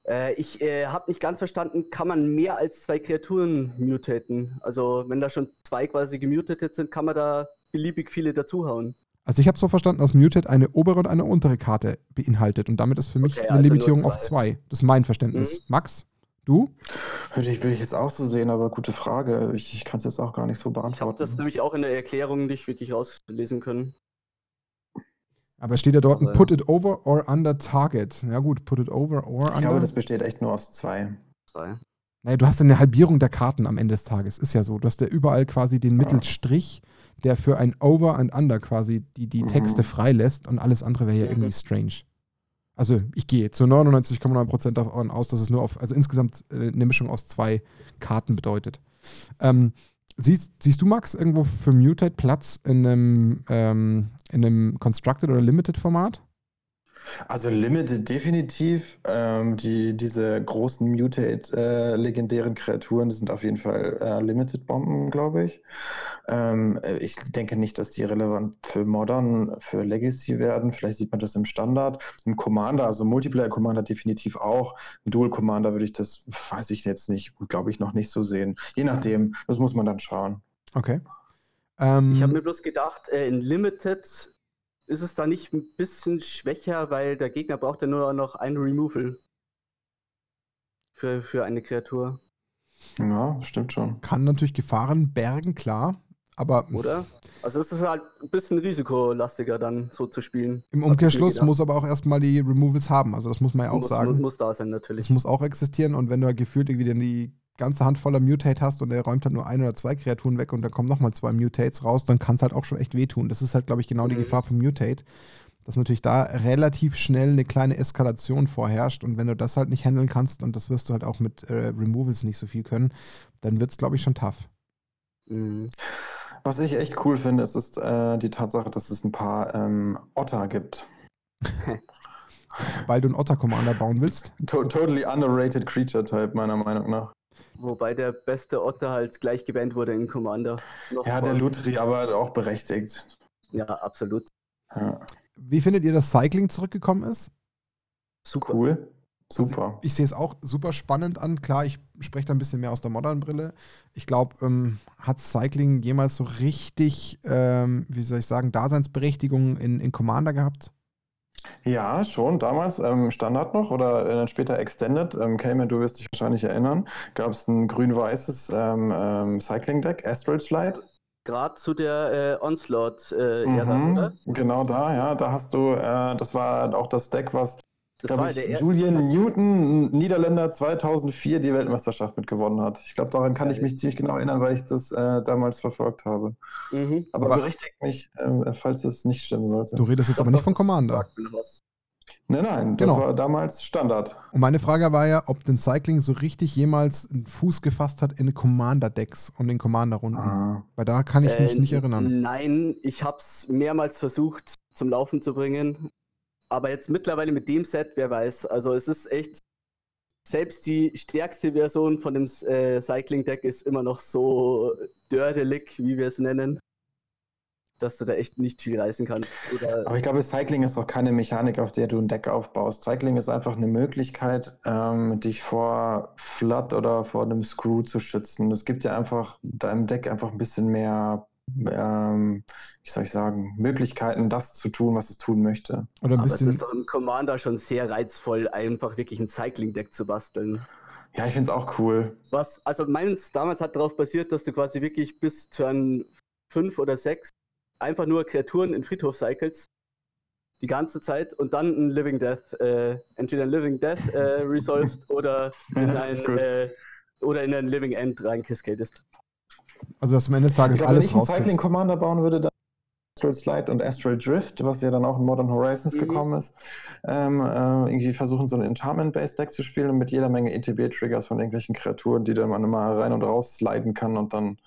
Äh, ich äh, habe nicht ganz verstanden, kann man mehr als zwei Kreaturen mutaten? Also wenn da schon zwei quasi gemutet sind, kann man da beliebig viele dazuhauen. Also ich habe so verstanden, dass Mutate eine obere und eine untere Karte beinhaltet und damit ist für mich Okay, eine also Limitierung auf zwei. zwei. Das ist mein Verständnis. Mhm. Max, du? Würde ich, würde ich jetzt auch so sehen, aber gute Frage. Ich, ich kann es jetzt auch gar nicht so Ich habe beantworten. das nämlich auch in der Erklärung nicht wirklich rauslesen können. Aber steht ja dort ein Aber ja. Put it over or under target. Ja gut, put it over or ich under. glaube, das besteht echt nur aus zwei. Zwei. Naja, du hast ja eine Halbierung der Karten am Ende des Tages. Ist ja so. Du hast ja überall quasi den Mittelstrich, der für ein Over und Under quasi die, die Mhm. Texte freilässt und alles andere wäre ja Mhm. irgendwie strange. Also ich gehe zu 99,9% davon aus, dass es nur auf, also insgesamt äh, eine Mischung aus zwei Karten bedeutet. Ähm, siehst, siehst du, Max, irgendwo für Mutate Platz in einem, ähm, in einem Constructed oder Limited Format? Also Limited definitiv. Ähm, die, diese großen Mutate äh, legendären Kreaturen sind auf jeden Fall äh, Limited-Bomben, glaube ich. Ähm, äh, ich denke nicht, dass die relevant für Modern, für Legacy werden. Vielleicht sieht man das im Standard. Im Commander, also Multiplayer-Commander definitiv auch. Im Dual-Commander würde ich das, weiß ich jetzt nicht, glaube ich, noch nicht so sehen. Je nachdem, das muss man dann schauen. Okay. Ähm, Ich habe mir bloß gedacht, äh, in Limited ist es da nicht ein bisschen schwächer, weil der Gegner braucht ja nur noch ein Removal für, für eine Kreatur, Ja, stimmt schon. kann natürlich Gefahren bergen, klar. Aber oder? Also es ist halt ein bisschen risikolastiger dann so zu spielen. Im Umkehrschluss muss aber auch erstmal die Removals haben. Also das muss man ja auch muss, sagen. Muss, muss da sein natürlich. Das muss auch existieren und wenn du halt gefühlt irgendwie dann die ganze Hand voller Mutate hast und er räumt halt nur ein oder zwei Kreaturen weg und dann kommen nochmal zwei Mutates raus, dann kann es halt auch schon echt wehtun. Das ist halt, glaube ich, genau die Mhm. Gefahr vom Mutate, dass natürlich da relativ schnell eine kleine Eskalation vorherrscht und wenn du das halt nicht handeln kannst und das wirst du halt auch mit äh, Removals nicht so viel können, dann wird es, glaube ich, schon tough. Mhm. Was ich echt cool finde, ist, ist äh, die Tatsache, dass es ein paar ähm, Otter gibt. Weil du einen Otter-Commander bauen willst. To totally underrated Creature Type, meiner Meinung nach. Wobei der beste Otter halt gleich gebannt wurde in Commander. Noch Ja, der Lutri, aber auch berechtigt. Ja, absolut. Ja. Wie findet ihr, dass Cycling zurückgekommen ist? Super. Cool. Super. Ich sehe es auch super spannend an. Klar, ich spreche da ein bisschen mehr aus der Modern-Brille. Ich glaube, ähm, hat Cycling jemals so richtig, ähm, wie soll ich sagen, Daseinsberechtigung in, in Commander gehabt? Ja, schon damals ähm, Standard noch oder äh, dann später Extended. Ähm, Cayman, du wirst dich wahrscheinlich erinnern. Gab es ein grün-weißes ähm, ähm, Cycling-Deck, Astral Slide. Gerade zu der äh, Onslaught-Ära, Mhm, oder? Genau da, ja. Da hast du, äh, das war auch das Deck, was Das war ich, der er Julian Newton, ein Niederländer, 2004 die Weltmeisterschaft mitgewonnen hat. Ich glaube, daran kann ich mich ziemlich genau erinnern, weil ich das äh, damals verfolgt habe. mhm. Aber, Aber- berichtigt mich, äh, falls es nicht stimmen sollte. Du redest jetzt aber nicht von das Commander. Nein, nein, das Genau. war damals Standard. Und meine Frage war ja, ob denn Cycling so richtig jemals einen Fuß gefasst hat in Commander-Decks und in Commander-Runden. Ah. Weil da kann ich mich Äh, nicht erinnern. Nein, ich habe es mehrmals versucht zum Laufen zu bringen. Aber jetzt mittlerweile mit dem Set, wer weiß. Also es ist echt, selbst die stärkste Version von dem äh, Cycling-Deck ist immer noch so dördelig, wie wir es nennen, dass du da echt nicht viel reißen kannst. Oder Aber ich glaube, Cycling ist auch keine Mechanik, auf der du ein Deck aufbaust. Cycling ist einfach eine Möglichkeit, ähm, dich vor Flood oder vor einem Screw zu schützen. Es gibt ja einfach deinem Deck einfach ein bisschen mehr, ähm, wie soll ich sagen, Möglichkeiten, das zu tun, was es tun möchte. Oder ein aber es ist doch im Commander schon sehr reizvoll, einfach wirklich ein Cycling-Deck zu basteln. Ja, ich finde es auch cool. Was, also meins damals hat darauf basiert, dass du quasi wirklich bis Turn 5 oder 6 einfach nur Kreaturen in Friedhof cycles. Die ganze Zeit und dann ein Living Death, äh, entweder ein Living Death äh, resolved oder in Ja, ein äh, oder in ein Living End reinkascadest. Also, dass am Ende des Tages Ich glaube, wenn alles ich einen. Cycling Commander bauen würde, dann Astral Slide und Astral Drift, was ja dann auch in Modern Horizons Mhm. gekommen ist, ähm, äh, irgendwie versuchen, so ein Enchantment-Based Deck zu spielen mit jeder Menge ETB-Triggers von irgendwelchen Kreaturen, die dann man immer rein und raus sliden kann und dann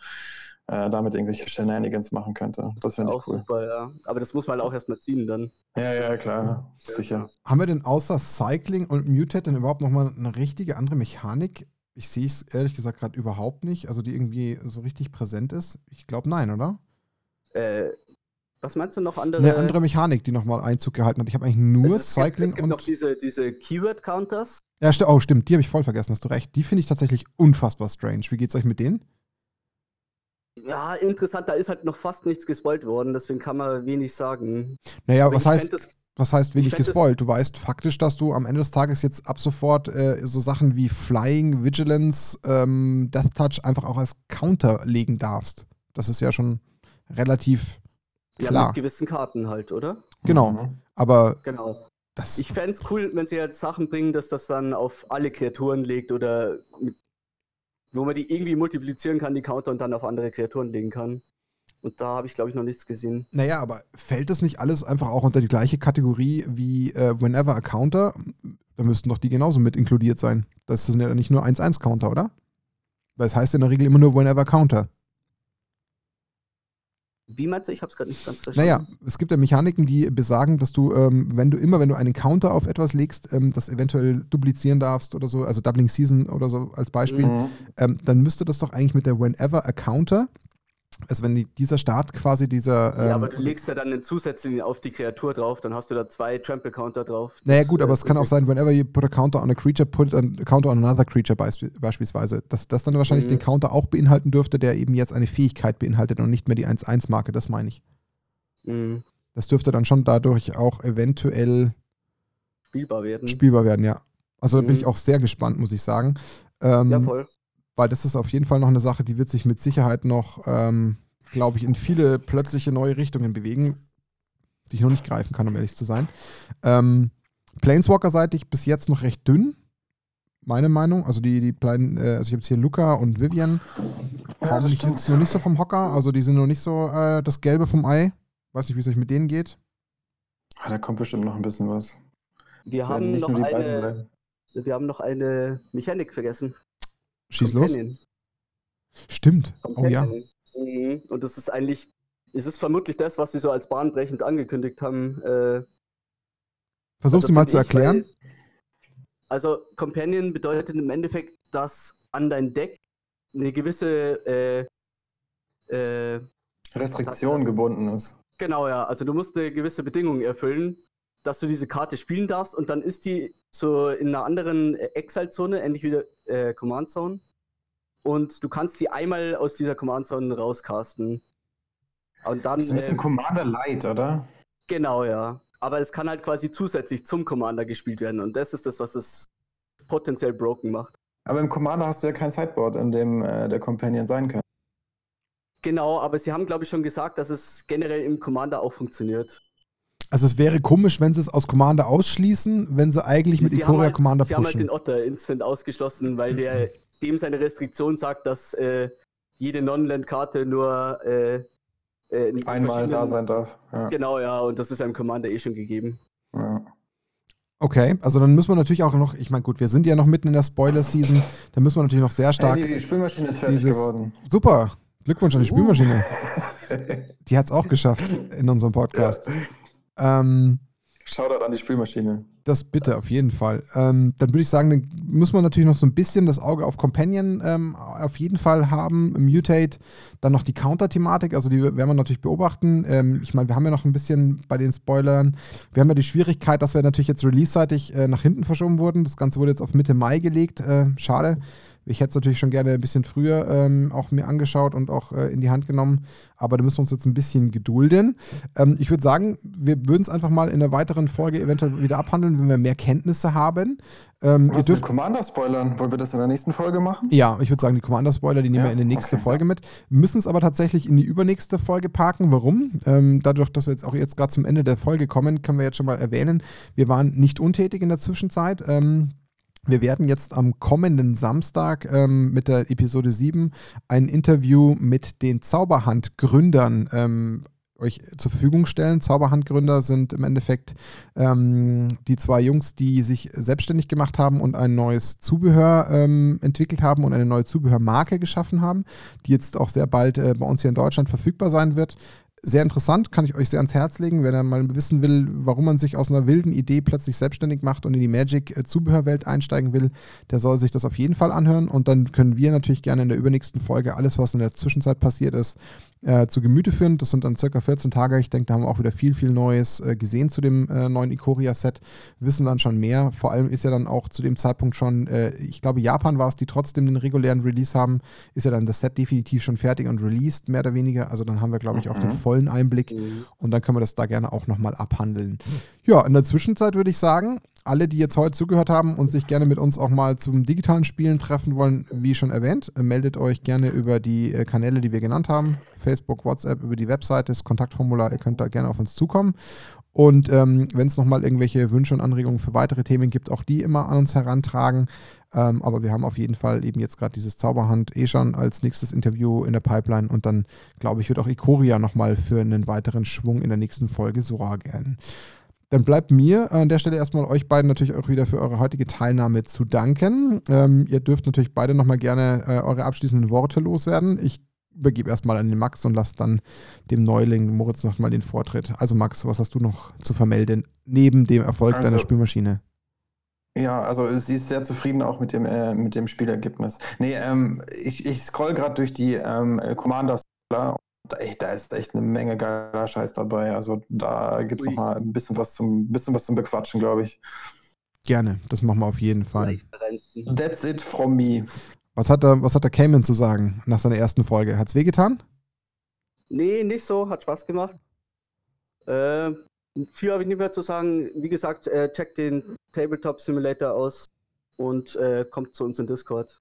äh, damit irgendwelche Shenanigans machen könnte. Das finde auch ich cool. super, ja. Aber das muss man halt auch erstmal ziehen dann. Ja, ja, klar, sicher. Haben wir denn außer Cycling und Mutate denn überhaupt nochmal eine richtige andere Mechanik? Ich sehe es ehrlich gesagt gerade überhaupt nicht, also die irgendwie so richtig präsent ist. Ich glaube nein, oder? Äh, was meinst du noch andere? Eine andere Mechanik, die nochmal Einzug gehalten hat. Ich habe eigentlich nur es, es gibt, Cycling es gibt und. noch diese, diese Keyword-Counters. ja, sti oh, stimmt, die habe ich voll vergessen, hast du recht. Die finde ich tatsächlich unfassbar strange. Wie geht's euch mit denen? Ja, interessant, da ist halt noch fast nichts gespoilt worden, deswegen kann man wenig sagen. Naja, Aber was heißt, fänd das- was heißt wenig gespoilt? Du weißt faktisch, dass du am Ende des Tages jetzt ab sofort äh, so Sachen wie Flying, Vigilance, ähm, Death Touch einfach auch als Counter legen darfst. Das ist ja schon relativ Ja, klar. mit gewissen Karten halt, oder? Genau. Mhm. Aber Genau. das. Ich fände es cool, wenn sie jetzt Sachen bringen, dass das dann auf alle Kreaturen legt oder mit, wo man die irgendwie multiplizieren kann, die Counter und dann auf andere Kreaturen legen kann. Und da habe ich, glaube ich, noch nichts gesehen. Naja, aber fällt das nicht alles einfach auch unter die gleiche Kategorie wie äh, Whenever a Counter? Da müssten doch die genauso mit inkludiert sein. Das sind ja nicht nur 1-1-Counter, oder? Weil es heißt in der Regel immer nur Whenever Counter. Wie meinst du? Ich habe es gerade nicht ganz verstanden. Naja, es gibt ja Mechaniken, die besagen, dass du, ähm, wenn du immer, wenn du einen Counter auf etwas legst, ähm, das eventuell duplizieren darfst oder so, also Doubling Season oder so als Beispiel, Mhm. ähm, dann müsste das doch eigentlich mit der Whenever a Counter, also wenn die, dieser Start quasi dieser. Ähm, ja, aber du legst ja dann einen zusätzlichen auf die Kreatur drauf, dann hast du da zwei Trample-Counter drauf. Naja, gut, aber es kann auch sein, whenever you put a counter on a creature, put a counter on another creature beisp beispielsweise. Dass das dann wahrscheinlich Mhm. den Counter auch beinhalten dürfte, der eben jetzt eine Fähigkeit beinhaltet und nicht mehr die 1-1-Marke, das meine ich. Mhm. Das dürfte dann schon dadurch auch eventuell Spielbar werden. spielbar werden, ja. Also da bin Mhm. ich auch sehr gespannt, muss ich sagen. Ähm, ja, voll. Weil das ist auf jeden Fall noch eine Sache, die wird sich mit Sicherheit noch ähm, glaube ich, in viele plötzliche neue Richtungen bewegen, die ich noch nicht greifen kann, um ehrlich zu sein. Ähm, Planeswalker-seitig bis jetzt noch recht dünn, meine Meinung. Also die, die kleinen, äh, also ich habe jetzt hier Luca und Vivian, Ja, stimmt. jetzt noch nicht so vom Hocker. Also die sind noch nicht so äh, das Gelbe vom Ei. Weiß nicht, wie es euch mit denen geht. Ah, Da kommt bestimmt noch ein bisschen was. Wir haben, noch die eine, wir haben noch eine Mechanik vergessen. Schieß los. Companion. Stimmt. Oh ja. Companion. Mhm. Und das ist eigentlich, es ist vermutlich das, was sie so als bahnbrechend angekündigt haben. Äh, Versuchst also du mal zu ich, erklären? weil- Also Companion bedeutet im Endeffekt, dass an dein Deck eine gewisse äh, äh, Restriktion gebunden ist. Genau, ja. Also du musst eine gewisse Bedingung erfüllen, dass du diese Karte spielen darfst und dann ist die so in einer anderen äh, Exile-Zone, ähnlich wie der äh, Command-Zone. Und du kannst die einmal aus dieser Command-Zone rauscasten. Und dann. Das ist ein bisschen äh, Commander Light, oder? genau, ja. Aber es kann halt quasi zusätzlich zum Commander gespielt werden. Und das ist das, was es potenziell broken macht. Aber im Commander hast du ja kein Sideboard, in dem äh, der Companion sein kann. Genau, aber sie haben, glaube ich, schon gesagt, dass es generell im Commander auch funktioniert. Also es wäre komisch, wenn sie es aus Commander ausschließen, wenn sie eigentlich mit Sie Ikoria halt, Commander sie haben halt pushen. den Otter instant ausgeschlossen, weil der dem seine Restriktion sagt, dass äh, jede Non-Land-Karte nur äh, äh, in Einmal da sein darf. Ja. Genau, ja, und das ist einem Commander eh schon gegeben. Ja. Okay, also dann müssen wir natürlich auch noch, ich meine, gut, wir sind ja noch mitten in der Spoiler-Season, da müssen wir natürlich noch sehr stark. Hey, die Spülmaschine ist fertig dieses- geworden. Super, Glückwunsch an die Uh. Spülmaschine. Die hat es auch geschafft in unserem Podcast. Ähm, Shoutout an die Spülmaschine. das bitte, auf jeden Fall. Ähm, dann würde ich sagen, dann muss man natürlich noch so ein bisschen das Auge auf Companion ähm, auf jeden Fall haben. Mutate, dann noch die Counter-Thematik, also die werden wir natürlich beobachten. Ähm, ich meine, wir haben ja noch ein bisschen bei den Spoilern, wir haben ja die Schwierigkeit, dass wir natürlich jetzt release-seitig äh, nach hinten verschoben wurden. Das Ganze wurde jetzt auf Mitte Mai gelegt. Äh, schade. Ich hätte es natürlich schon gerne ein bisschen früher ähm, auch mir angeschaut und auch äh, in die Hand genommen, aber da müssen wir uns jetzt ein bisschen gedulden. Ähm, ich würde sagen, wir würden es einfach mal in einer weiteren Folge eventuell wieder abhandeln, wenn wir mehr Kenntnisse haben. Ähm, ihr dürft mit Commander spoilern? Wollen wir das in der nächsten Folge machen? ja, ich würde sagen, die Commander-Spoiler, die nehmen Ja, wir in die nächste okay. Folge mit. Müssen es aber tatsächlich in die übernächste Folge parken. Warum? Ähm, dadurch, dass wir jetzt auch jetzt gerade zum Ende der Folge kommen, können wir jetzt schon mal erwähnen, wir waren nicht untätig in der Zwischenzeit. Ähm, wir werden jetzt am kommenden Samstag ähm, mit der Episode 7 ein Interview mit den Zauberhand-Gründern ähm, euch zur Verfügung stellen. Zauberhandgründer sind im Endeffekt ähm, die zwei Jungs, die sich selbstständig gemacht haben und ein neues Zubehör ähm, entwickelt haben und eine neue Zubehörmarke geschaffen haben, die jetzt auch sehr bald äh, bei uns hier in Deutschland verfügbar sein wird. Sehr interessant, kann ich euch sehr ans Herz legen, wenn er mal wissen will, warum man sich aus einer wilden Idee plötzlich selbstständig macht und in die Magic-Zubehörwelt einsteigen will, der soll sich das auf jeden Fall anhören. Und dann können wir natürlich gerne in der übernächsten Folge alles, was in der Zwischenzeit passiert ist, äh, zu Gemüte führen. Das sind dann circa 14 Tage. Ich denke, da haben wir auch wieder viel, viel Neues äh, gesehen zu dem äh, neuen Ikoria-Set. Wissen dann schon mehr. Vor allem ist ja dann auch zu dem Zeitpunkt schon, äh, ich glaube, Japan war es, die trotzdem den regulären Release haben, ist ja dann das Set definitiv schon fertig und released, mehr oder weniger. Also dann haben wir, glaube ich, auch den Mhm. vollen Einblick und dann können wir das da gerne auch nochmal abhandeln. Ja, in der Zwischenzeit würde ich sagen, alle, die jetzt heute zugehört haben und sich gerne mit uns auch mal zum digitalen Spielen treffen wollen, wie schon erwähnt, äh, meldet euch gerne über die äh, Kanäle, die wir genannt haben. Facebook, WhatsApp, über die Webseite, das Kontaktformular, ihr könnt da gerne auf uns zukommen. Und ähm, wenn es nochmal irgendwelche Wünsche und Anregungen für weitere Themen gibt, auch die immer an uns herantragen. Ähm, aber wir haben auf jeden Fall eben jetzt gerade dieses Zauberhand eh schon als nächstes Interview in der Pipeline und dann, glaube ich, wird auch Ikoria nochmal für einen weiteren Schwung in der nächsten Folge sorgen. Dann bleibt mir an der Stelle erstmal euch beiden natürlich auch wieder für eure heutige Teilnahme zu danken. Ähm, ihr dürft natürlich beide nochmal gerne äh, eure abschließenden Worte loswerden. Ich übergebe erstmal an den Max und lasse dann dem Neuling Moritz nochmal den Vortritt. Also Max, was hast du noch zu vermelden, neben dem Erfolg Also- deiner Spülmaschine? Ja, also sie ist sehr zufrieden auch mit dem, äh, mit dem Spielergebnis. Nee, ähm, ich, ich scroll gerade durch die ähm, Commanders und da, ey, da ist echt eine Menge geiler Scheiß dabei. Also da gibt es Ui. nochmal ein bisschen was zum, bisschen was zum Bequatschen, glaube ich. Gerne, das machen wir auf jeden Fall. Referenzen. That's it from me. Was hat der, was hat der Cayman zu sagen nach seiner ersten Folge? Hat's wehgetan? Nee, nicht so, hat Spaß gemacht. Äh, viel habe ich nicht mehr zu sagen. Wie gesagt, äh, checkt den Tabletop Simulator aus und äh, kommt zu uns in Discord.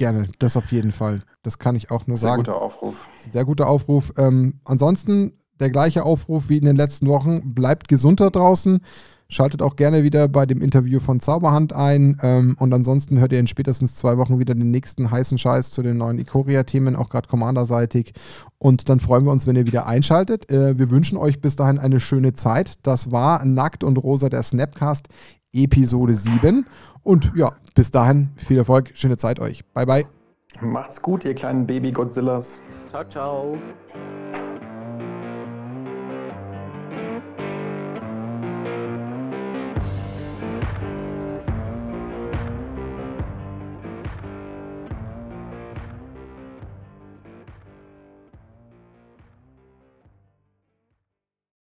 Gerne, das auf jeden Fall. Das kann ich auch nur Sehr sagen. guter Aufruf. Sehr guter Aufruf. Ähm, ansonsten der gleiche Aufruf wie in den letzten Wochen. Bleibt gesund da draußen. Schaltet auch gerne wieder bei dem Interview von Zauberhand ein. Ähm, und ansonsten hört ihr in spätestens zwei Wochen wieder den nächsten heißen Scheiß zu den neuen Ikoria-Themen, auch gerade Commander-seitig. Und dann freuen wir uns, wenn ihr wieder einschaltet. Äh, wir wünschen euch bis dahin eine schöne Zeit. Das war Nackt und Rosa der Snapcast Episode 7. Und ja, bis dahin viel Erfolg, schöne Zeit euch. Bye, bye. Macht's gut, ihr kleinen Baby-Godzillas. Ciao, ciao.